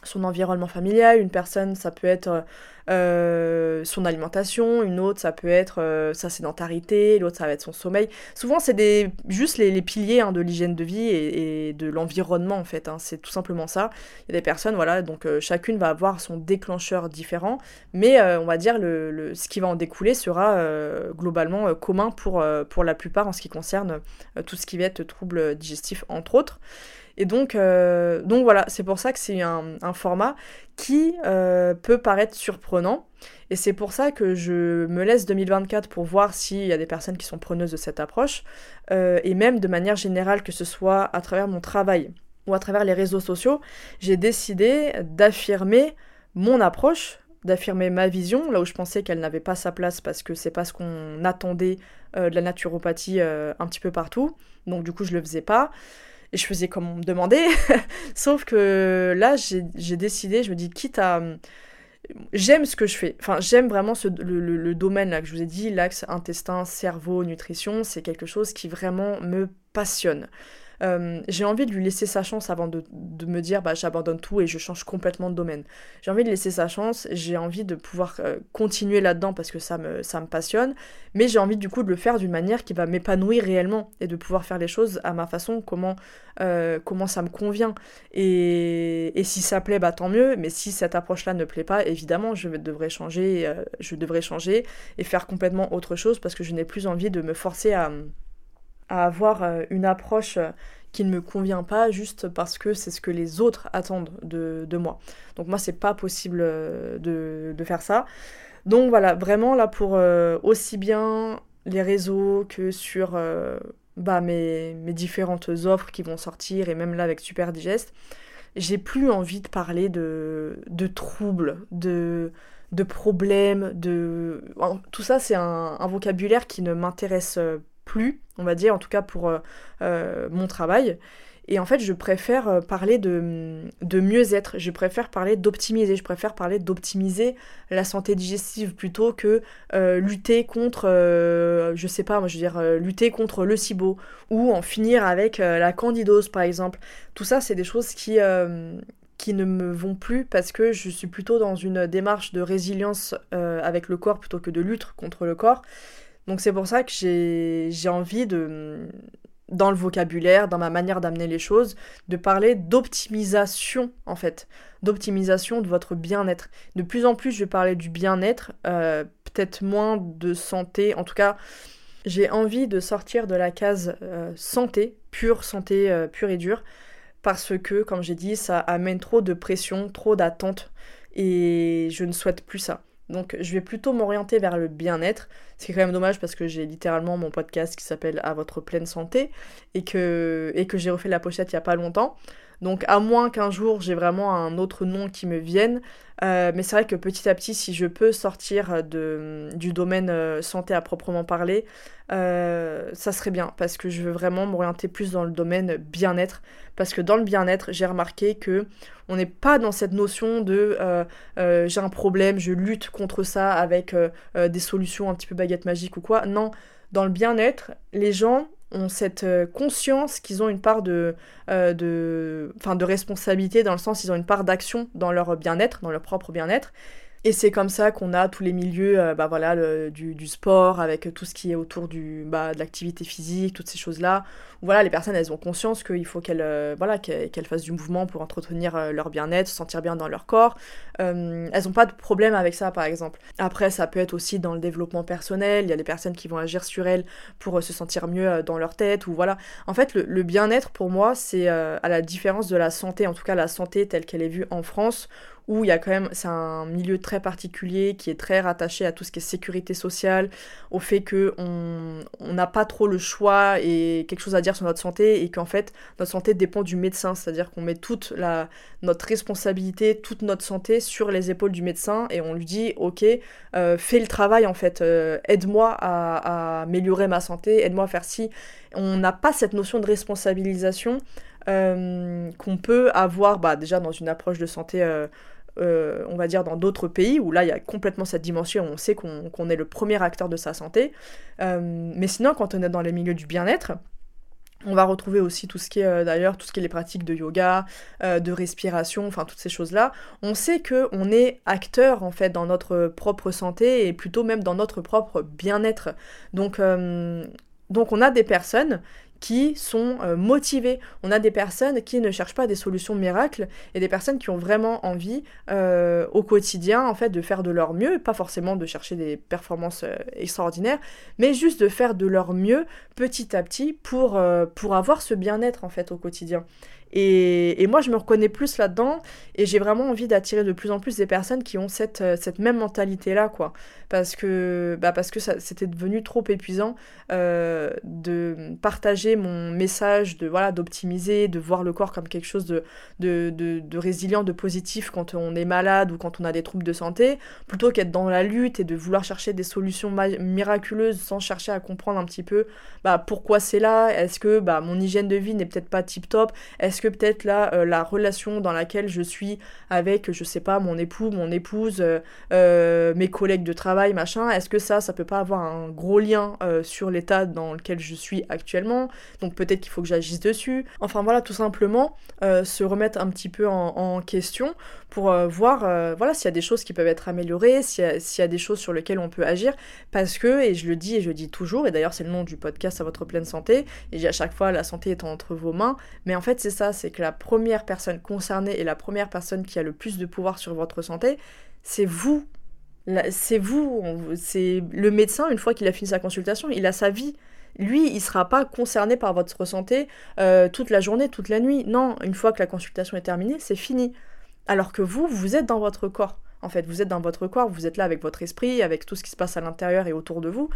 son environnement familial, une personne ça peut être euh, son alimentation, une autre ça peut être euh, sa sédentarité, l'autre ça va être son sommeil. Souvent c'est juste les, piliers hein, de l'hygiène de vie et, de l'environnement en fait, hein. c'est tout simplement ça. Il y a des personnes, voilà, donc euh, chacune va avoir son déclencheur différent, mais on va dire le, le, ce qui va en découler sera globalement commun pour, pour la plupart en ce qui concerne tout ce qui va être troubles digestifs entre autres. Et donc, donc voilà, c'est pour ça que c'est un, format qui peut paraître surprenant. Et c'est pour ça que je me laisse 2024 pour voir s'il y a des personnes qui sont preneuses de cette approche, et même de manière générale, que ce soit à travers mon travail ou à travers les réseaux sociaux, j'ai décidé d'affirmer mon approche, d'affirmer ma vision, là où je pensais qu'elle n'avait pas sa place parce que c'est pas ce qu'on attendait euh, de la naturopathie euh, un petit peu partout. Donc du coup, je le faisais pas. Et je faisais comme on me demandait. Sauf que là, j'ai décidé, je me dis, quitte à... J'aime ce que je fais. Enfin, j'aime vraiment le, domaine là que je vous ai dit, l'axe intestin, cerveau, nutrition. C'est quelque chose qui vraiment me passionne. Euh, j'ai envie de lui laisser sa chance avant de, me dire bah j'abandonne tout et je change complètement de domaine. J'ai envie de laisser sa chance, j'ai envie de pouvoir euh, continuer là-dedans parce que ça me, ça me passionne, mais j'ai envie du coup de le faire d'une manière qui va m'épanouir réellement et de pouvoir faire les choses à ma façon, comment, euh, comment ça me convient. Et, et, si ça plaît, bah tant mieux, mais si cette approche-là ne plaît pas, évidemment, je devrais changer, je devrais changer et faire complètement autre chose parce que je n'ai plus envie de me forcer à avoir euh, une approche euh, qui ne me convient pas juste parce que c'est ce que les autres attendent de, moi. Donc moi c'est pas possible euh, de, faire ça. Donc voilà, vraiment là pour aussi bien les réseaux que sur bah, mes, mes, différentes offres qui vont sortir et même là avec Super Digest, j'ai plus envie de parler de, de troubles, de, de problèmes, de... Tout ça c'est un, un, vocabulaire qui ne m'intéresse on va dire, en tout cas pour euh, euh, mon travail. Et en fait, je préfère euh, parler de, de mieux-être, je préfère parler d'optimiser, je préfère parler d'optimiser la santé digestive plutôt que lutter contre, je sais pas, moi je veux dire, lutter contre le SIBO ou en finir avec la candidose par exemple. Tout ça, c'est des choses qui, qui ne me vont plus parce que je suis plutôt dans une démarche de résilience avec le corps plutôt que de lutte contre le corps. Donc c'est pour ça que j'ai envie de, dans le vocabulaire, dans ma manière d'amener les choses, de parler d'optimisation en fait, d'optimisation de votre bien-être. De plus en plus, je vais parler du bien-être, euh, peut-être moins de santé. En tout cas, j'ai envie de sortir de la case euh, santé, pure santé, euh, pure et dure, parce que, comme j'ai dit, ça amène trop de pression, trop d'attentes, et je ne souhaite plus ça. Donc je vais plutôt m'orienter vers le bien-être. C'est quand même dommage parce que j'ai littéralement mon podcast qui s'appelle À votre pleine santé et que, et que j'ai refait la pochette il n'y a pas longtemps. Donc à moins qu'un jour j'ai vraiment un autre nom qui me vienne. Euh, mais c'est vrai que petit à petit, si je peux sortir du domaine euh, santé à proprement parler, euh, ça serait bien. Parce que je veux vraiment m'orienter plus dans le domaine bien-être. Parce que dans le bien-être, j'ai remarqué que on n'est pas dans cette notion de j'ai un problème, je lutte contre ça avec des solutions un petit peu baguette magique ou quoi. Non, dans le bien-être, les gens ont cette euh, conscience qu'ils ont une part de, euh, de responsabilité, dans le sens ils ont une part d'action dans leur bien-être, dans leur propre bien-être, et c'est comme ça qu'on a tous les milieux euh, bah voilà, du, sport, avec tout ce qui est autour du, bah, de l'activité physique, toutes ces choses-là. Voilà, les personnes, elles ont conscience qu'il faut qu'elles euh, voilà, qu'elles fassent du mouvement pour entretenir euh, leur bien-être, se sentir bien dans leur corps. elles n'ont pas de problème avec ça, par exemple. Après, ça peut être aussi dans le développement personnel. Il y a des personnes qui vont agir sur elles pour se sentir mieux dans leur tête, ou voilà. En fait, le bien-être, pour moi, c'est à la différence de la santé, en tout cas la santé telle qu'elle est vue en France, où il y a quand même, c'est un milieu très particulier qui est très rattaché à tout ce qui est sécurité sociale, au fait que on n'a pas trop le choix et quelque chose à dire sur notre santé et qu'en fait notre santé dépend du médecin, c'est-à-dire qu'on met toute la, notre responsabilité, toute notre santé sur les épaules du médecin et on lui dit ok, euh, fais le travail en fait, euh, aide-moi à, améliorer ma santé, aide-moi à faire ci. On n'a pas cette notion de responsabilisation qu'on peut avoir bah, déjà dans une approche de santé, euh, euh, on va dire dans d'autres pays, où là il y a complètement cette dimension, on sait qu'on est le premier acteur de sa santé. mais sinon, quand on est dans les milieux du bien-être, on va retrouver aussi tout ce qui est d'ailleurs tout ce qui est les pratiques de yoga, de respiration, enfin toutes ces choses-là. On sait que on est acteur en fait dans notre propre santé et plutôt même dans notre propre bien-être. Donc donc on a des personnes qui sont euh, motivés. On a des personnes qui ne cherchent pas des solutions miracles et des personnes qui ont vraiment envie euh, au quotidien en fait de faire de leur mieux, pas forcément de chercher des performances euh, extraordinaires, mais juste de faire de leur mieux petit à petit pour, pour avoir ce bien-être en fait au quotidien. Et, moi, je me reconnais plus là-dedans et j'ai vraiment envie d'attirer de plus en plus des personnes qui ont cette, euh, cette même mentalité-là, quoi. Parce que, bah parce que c'était devenu trop épuisant euh, de partager mon message, de voilà, d'optimiser, de voir le corps comme quelque chose de, de, de, résilient, de positif quand on est malade ou quand on a des troubles de santé, plutôt qu'être dans la lutte et de vouloir chercher des solutions miraculeuses sans chercher à comprendre un petit peu bah, pourquoi c'est là, est-ce que bah, mon hygiène de vie n'est peut-être pas tip-top, est-ce que peut-être là, euh, la relation dans laquelle je suis avec, je sais pas, mon époux, mon épouse, euh, euh, mes collègues de travail, machin, est-ce que ça, ça peut pas avoir un gros lien sur l'état dans lequel je suis actuellement? Donc peut-être qu'il faut que j'agisse dessus. Enfin voilà, tout simplement, se remettre un petit peu en, question pour voir voilà, s'il y a des choses qui peuvent être améliorées, s'il y, y, a des choses sur lesquelles on peut agir, parce que, et je le dis et je le dis toujours, et d'ailleurs c'est le nom du podcast à votre pleine santé, et j'ai à chaque fois la santé est entre vos mains, mais en fait c'est ça, c'est que la première personne concernée et la première personne qui a le plus de pouvoir sur votre santé, c'est vous. C'est vous, c'est le médecin, une fois qu'il a fini sa consultation, il a sa vie. Lui, il ne sera pas concerné par votre santé euh, toute la journée, toute la nuit. Non, une fois que la consultation est terminée, c'est fini. Alors que vous, vous êtes dans votre corps. En fait, vous êtes dans votre corps, vous êtes là avec votre esprit, avec tout ce qui se passe à l'intérieur et autour de vous.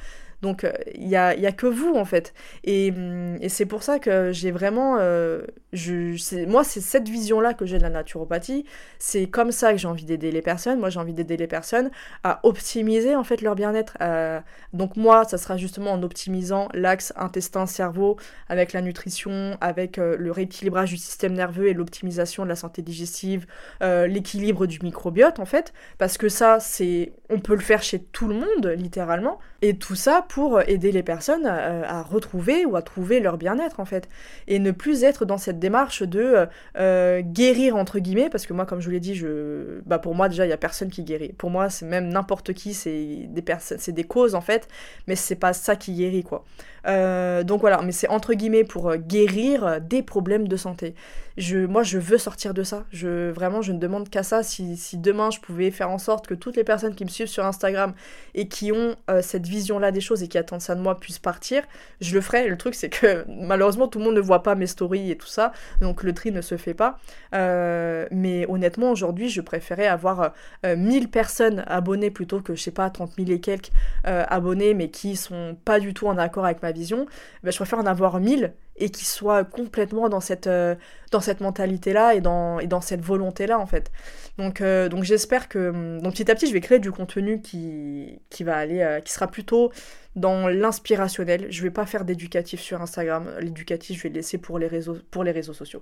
Donc, il euh, n'y a, y a, que vous, en fait. Et, hum, et c'est pour ça que j'ai vraiment... Euh, je, moi, c'est cette vision-là que j'ai de la naturopathie. C'est comme ça que j'ai envie d'aider les personnes. Moi, j'ai envie d'aider les personnes à optimiser, en fait, leur bien-être. Euh, donc, moi, ça sera justement en optimisant l'axe intestin-cerveau avec la nutrition, avec le rééquilibrage du système nerveux et l'optimisation de la santé digestive, l'équilibre du microbiote, en fait. Parce que ça, c'est... On peut le faire chez tout le monde, littéralement. Et tout ça pour aider les personnes euh, à, retrouver ou à trouver leur bien-être en fait. Et ne plus être dans cette démarche de euh, euh, guérir entre guillemets, parce que moi comme je vous l'ai dit, je... bah, pour moi déjà il n'y a personne qui guérit. Pour moi c'est même n'importe qui, c'est des, personnes, c'est des causes en fait, mais c'est pas ça qui guérit quoi. Donc voilà, mais c'est entre guillemets pour guérir des problèmes de santé. Je, moi je veux sortir de ça. Je, vraiment je ne demande qu'à ça. Si, si, demain je pouvais faire en sorte que toutes les personnes qui me suivent sur Instagram et qui ont cette vision-là des choses et qui attendent ça de moi puissent partir, je le ferai. Le truc, c'est que malheureusement, tout le monde ne voit pas mes stories et tout ça, donc le tri ne se fait pas. Euh, mais honnêtement, aujourd'hui, je préférais avoir 1000 euh, personnes abonnées plutôt que, je sais pas, 30 000 et quelques euh, abonnés, mais qui sont pas du tout en accord avec ma vision. Ben, je préfère en avoir 1000 et qui soit complètement dans cette, euh, cette mentalité-là et dans, et dans cette volonté-là, en fait. Donc, euh, donc j'espère que... Hum, donc petit à petit, je vais créer du contenu qui, qui va aller... Euh, qui sera plutôt dans l'inspirationnel. Je vais pas faire d'éducatif sur Instagram. L'éducatif, je vais le laisser pour les réseaux, pour les réseaux sociaux.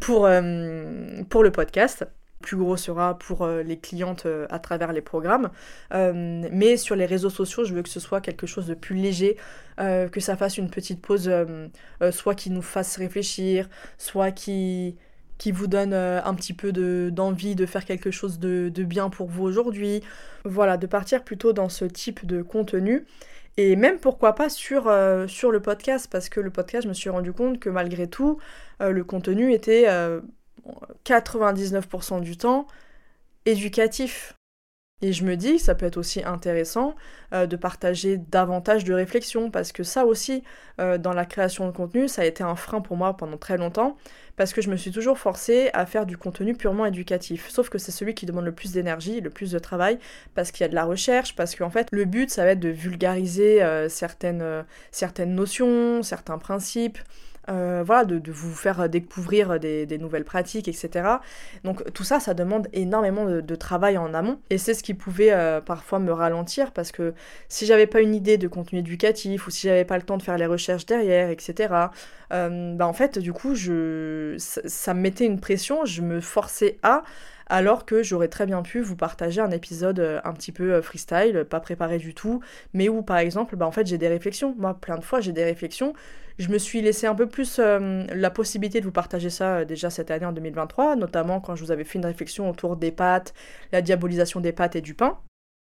pour, pour le podcast plus gros sera pour euh, les clientes euh, à travers les programmes. Euh, mais sur les réseaux sociaux, je veux que ce soit quelque chose de plus léger, que ça fasse une petite pause, soit qui nous fasse réfléchir, soit qui, vous donne un petit peu d'envie de, faire quelque chose de, bien pour vous aujourd'hui. Voilà, de partir plutôt dans ce type de contenu. Et même pourquoi pas sur, sur le podcast, parce que le podcast, je me suis rendu compte que malgré tout, le contenu était 99% du temps éducatif. Et je me dis ça peut être aussi intéressant euh, de partager davantage de réflexions, parce que ça aussi, euh, dans la création de contenu, ça a été un frein pour moi pendant très longtemps, parce que je me suis toujours forcée à faire du contenu purement éducatif. Sauf que c'est celui qui demande le plus d'énergie, le plus de travail, parce qu'il y a de la recherche, parce qu'en fait, le but, ça va être de vulgariser euh, certaines notions, certains principes, euh, voilà, de, vous faire découvrir des, nouvelles pratiques, etc. Donc tout ça, ça demande énormément de, travail en amont. Et c'est ce qui pouvait euh, parfois me ralentir parce que si j'avais pas une idée de contenu éducatif ou si j'avais pas le temps de faire les recherches derrière, etc. Euh, bah en fait, du coup, je, ça me mettait une pression, je me forçais à alors que j'aurais très bien pu vous partager un épisode euh, un petit peu euh, freestyle, pas préparé du tout, mais où par exemple, bah, en fait j'ai des réflexions. Moi, plein de fois j'ai des réflexions. Je me suis laissé un peu plus euh, la possibilité de vous partager ça déjà cette année en 2023, notamment quand je vous avais fait une réflexion autour des pâtes, la diabolisation des pâtes et du pain.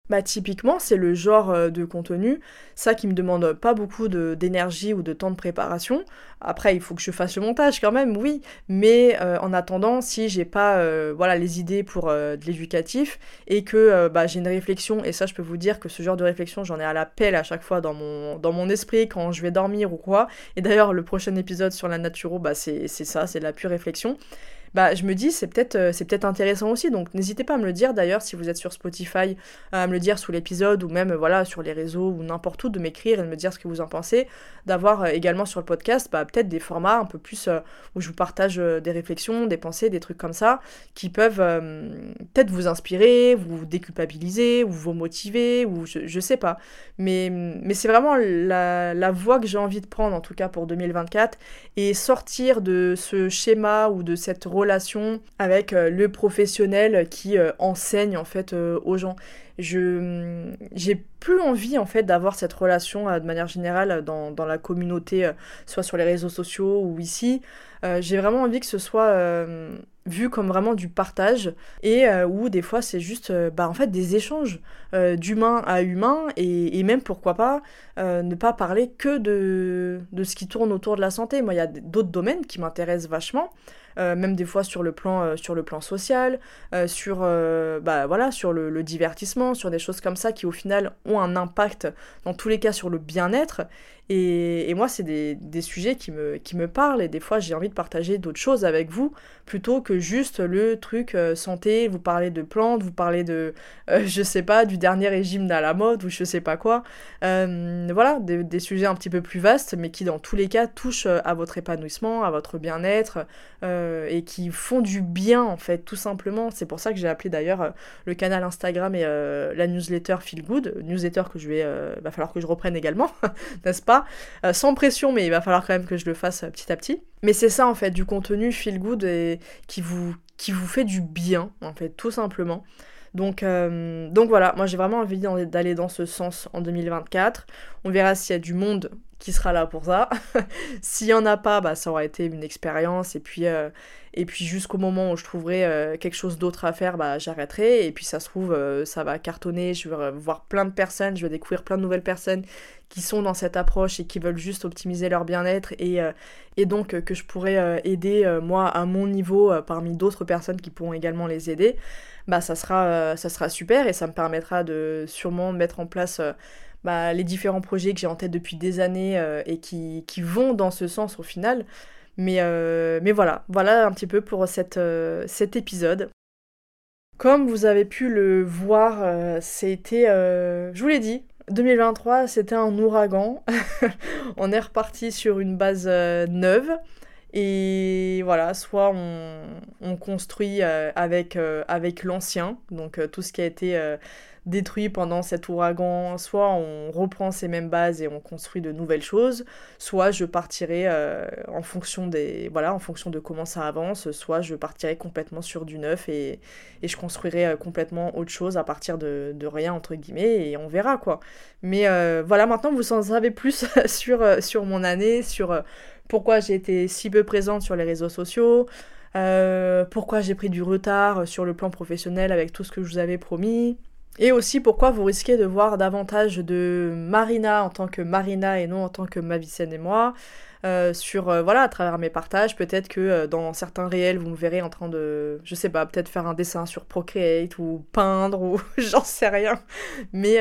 Bah typiquement c'est le genre euh, de contenu, ça qui me demande pas beaucoup d'énergie ou de temps de préparation. Après il faut que je fasse le montage quand même, oui, mais euh, en attendant si j'ai pas euh, voilà les idées pour de l'éducatif et que bah, j'ai une réflexion et ça je peux vous dire que ce genre de réflexion j'en ai à la pelle à chaque fois dans mon dans mon esprit quand je vais dormir ou quoi. Et d'ailleurs le prochain épisode sur la naturo bah c'est ça, c'est la pure réflexion bah je me dis c'est peut-être euh, c'est peut-être intéressant aussi. Donc n'hésitez pas à me le dire d'ailleurs si vous êtes sur Spotify, à me le dire sous l'épisode ou même voilà sur les réseaux ou n'importe où de m'écrire et de me dire ce que vous en pensez. D'avoir euh, également sur le podcast bah, peut-être des formats un peu plus euh, où je vous partage des réflexions, des pensées, des trucs comme ça qui peuvent peut-être vous inspirer, vous déculpabiliser ou vous motiver ou je, je sais pas. Mais, c'est vraiment la, la voie que j'ai envie de prendre en tout cas pour 2024 et sortir de ce schéma ou de cette relation avec euh, le professionnel qui euh, enseigne en fait euh, aux gens. Je j'ai plus envie en fait d'avoir cette relation de manière générale dans, dans, la communauté, soit sur les réseaux sociaux ou ici. j'ai vraiment envie que ce soit vu comme vraiment du partage et où des fois c'est juste bah, en fait des échanges d'humain à humain et, et, même pourquoi pas ne pas parler que de, de ce qui tourne autour de la santé. Moi il y a d'autres domaines qui m'intéressent vachement. Euh, même des fois sur le plan, euh, sur le plan social, euh, sur, bah, voilà, sur le, le, divertissement, sur des choses comme ça qui au final ont un impact dans tous les cas sur le bien-être et, moi, c'est des, sujets qui me, qui me parlent et des fois, j'ai envie de partager d'autres choses avec vous plutôt que juste le truc euh, santé, vous parler de plantes, vous parler de, euh, je sais pas, du dernier régime à la mode ou je sais pas quoi. Euh, voilà, des, sujets un petit peu plus vastes, mais qui dans tous les cas touchent à votre épanouissement, à votre bien-être et qui font du bien en fait, tout simplement. C'est pour ça que j'ai appelé d'ailleurs le canal Instagram et la newsletter Feel Good, newsletter que je vais, va falloir que je reprenne également, n'est-ce pas? Euh, sans pression, mais il va falloir quand même que je le fasse euh, petit à petit. Mais c'est ça en fait, du contenu feel good et qui vous, qui vous fait du bien, en fait, tout simplement. Donc, euh, donc voilà, moi j'ai vraiment envie d'aller dans ce sens en 2024. On verra s'il y a du monde qui sera là pour ça. S'il y en a pas, bah, ça aura été une expérience. Et puis, euh, et puis jusqu'au moment où je trouverai euh, quelque chose d'autre à faire, bah, j'arrêterai. Et puis ça se trouve, ça va cartonner, je vais voir plein de personnes, je vais découvrir plein de nouvelles personnes qui sont dans cette approche et qui veulent juste optimiser leur bien-être. Et, et donc que je pourrais aider moi à mon niveau parmi d'autres personnes qui pourront également les aider, bah ça sera, ça sera super et ça me permettra de sûrement mettre en place bah, les différents projets que j'ai en tête depuis des années euh, et qui, qui, vont dans ce sens au final. Mais, euh, mais voilà, voilà un petit peu pour cette, euh, cet épisode. Comme vous avez pu le voir, c'était, je vous l'ai dit, 2023, c'était un ouragan. on est reparti sur une base neuve. Et voilà, soit on, on construit avec, avec l'ancien, donc tout ce qui a été détruit pendant cet ouragan, soit on reprend ces mêmes bases et on construit de nouvelles choses, soit je partirai euh, en fonction des voilà, en fonction de comment ça avance, soit je partirai complètement sur du neuf et, et je construirai euh, complètement autre chose à partir de, de, rien entre guillemets et on verra quoi. Mais euh, voilà, maintenant vous en savez plus sur, sur mon année, sur pourquoi j'ai été si peu présente sur les réseaux sociaux. pourquoi j'ai pris du retard sur le plan professionnel avec tout ce que je vous avais promis, et aussi pourquoi vous risquez de voir davantage de Marina en tant que Marina et non en tant que Mavicenne et moi. Euh, sur euh, voilà à travers mes partages peut-être que euh, dans certains réels vous me verrez en train de je sais pas peut-être faire un dessin sur Procreate ou peindre ou j'en sais rien mais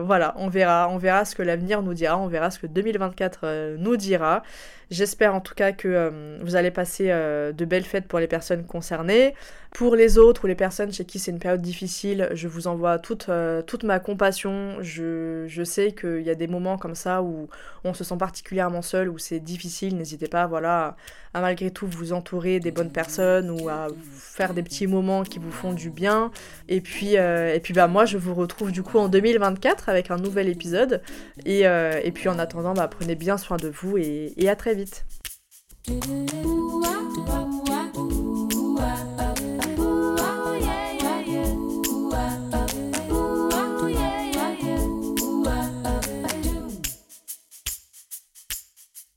voilà on verra on verra ce que l'avenir nous dira on verra ce que 2024 nous dira J'espère en tout cas que euh, vous allez passer euh, de belles fêtes pour les personnes concernées. Pour les autres ou les personnes chez qui c'est une période difficile, je vous envoie toute, euh, toute ma compassion. Je, je sais qu'il y a des moments comme ça où on se sent particulièrement seul, où c'est difficile. N'hésitez pas voilà, à malgré tout vous entourer des bonnes personnes ou à faire des petits moments qui vous font du bien. Et puis, et puis bah, moi, je vous retrouve du coup en 2024 avec un nouvel épisode. Et, et puis en attendant, bah, prenez bien soin de vous et, à très vite.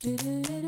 Do-do-do-do.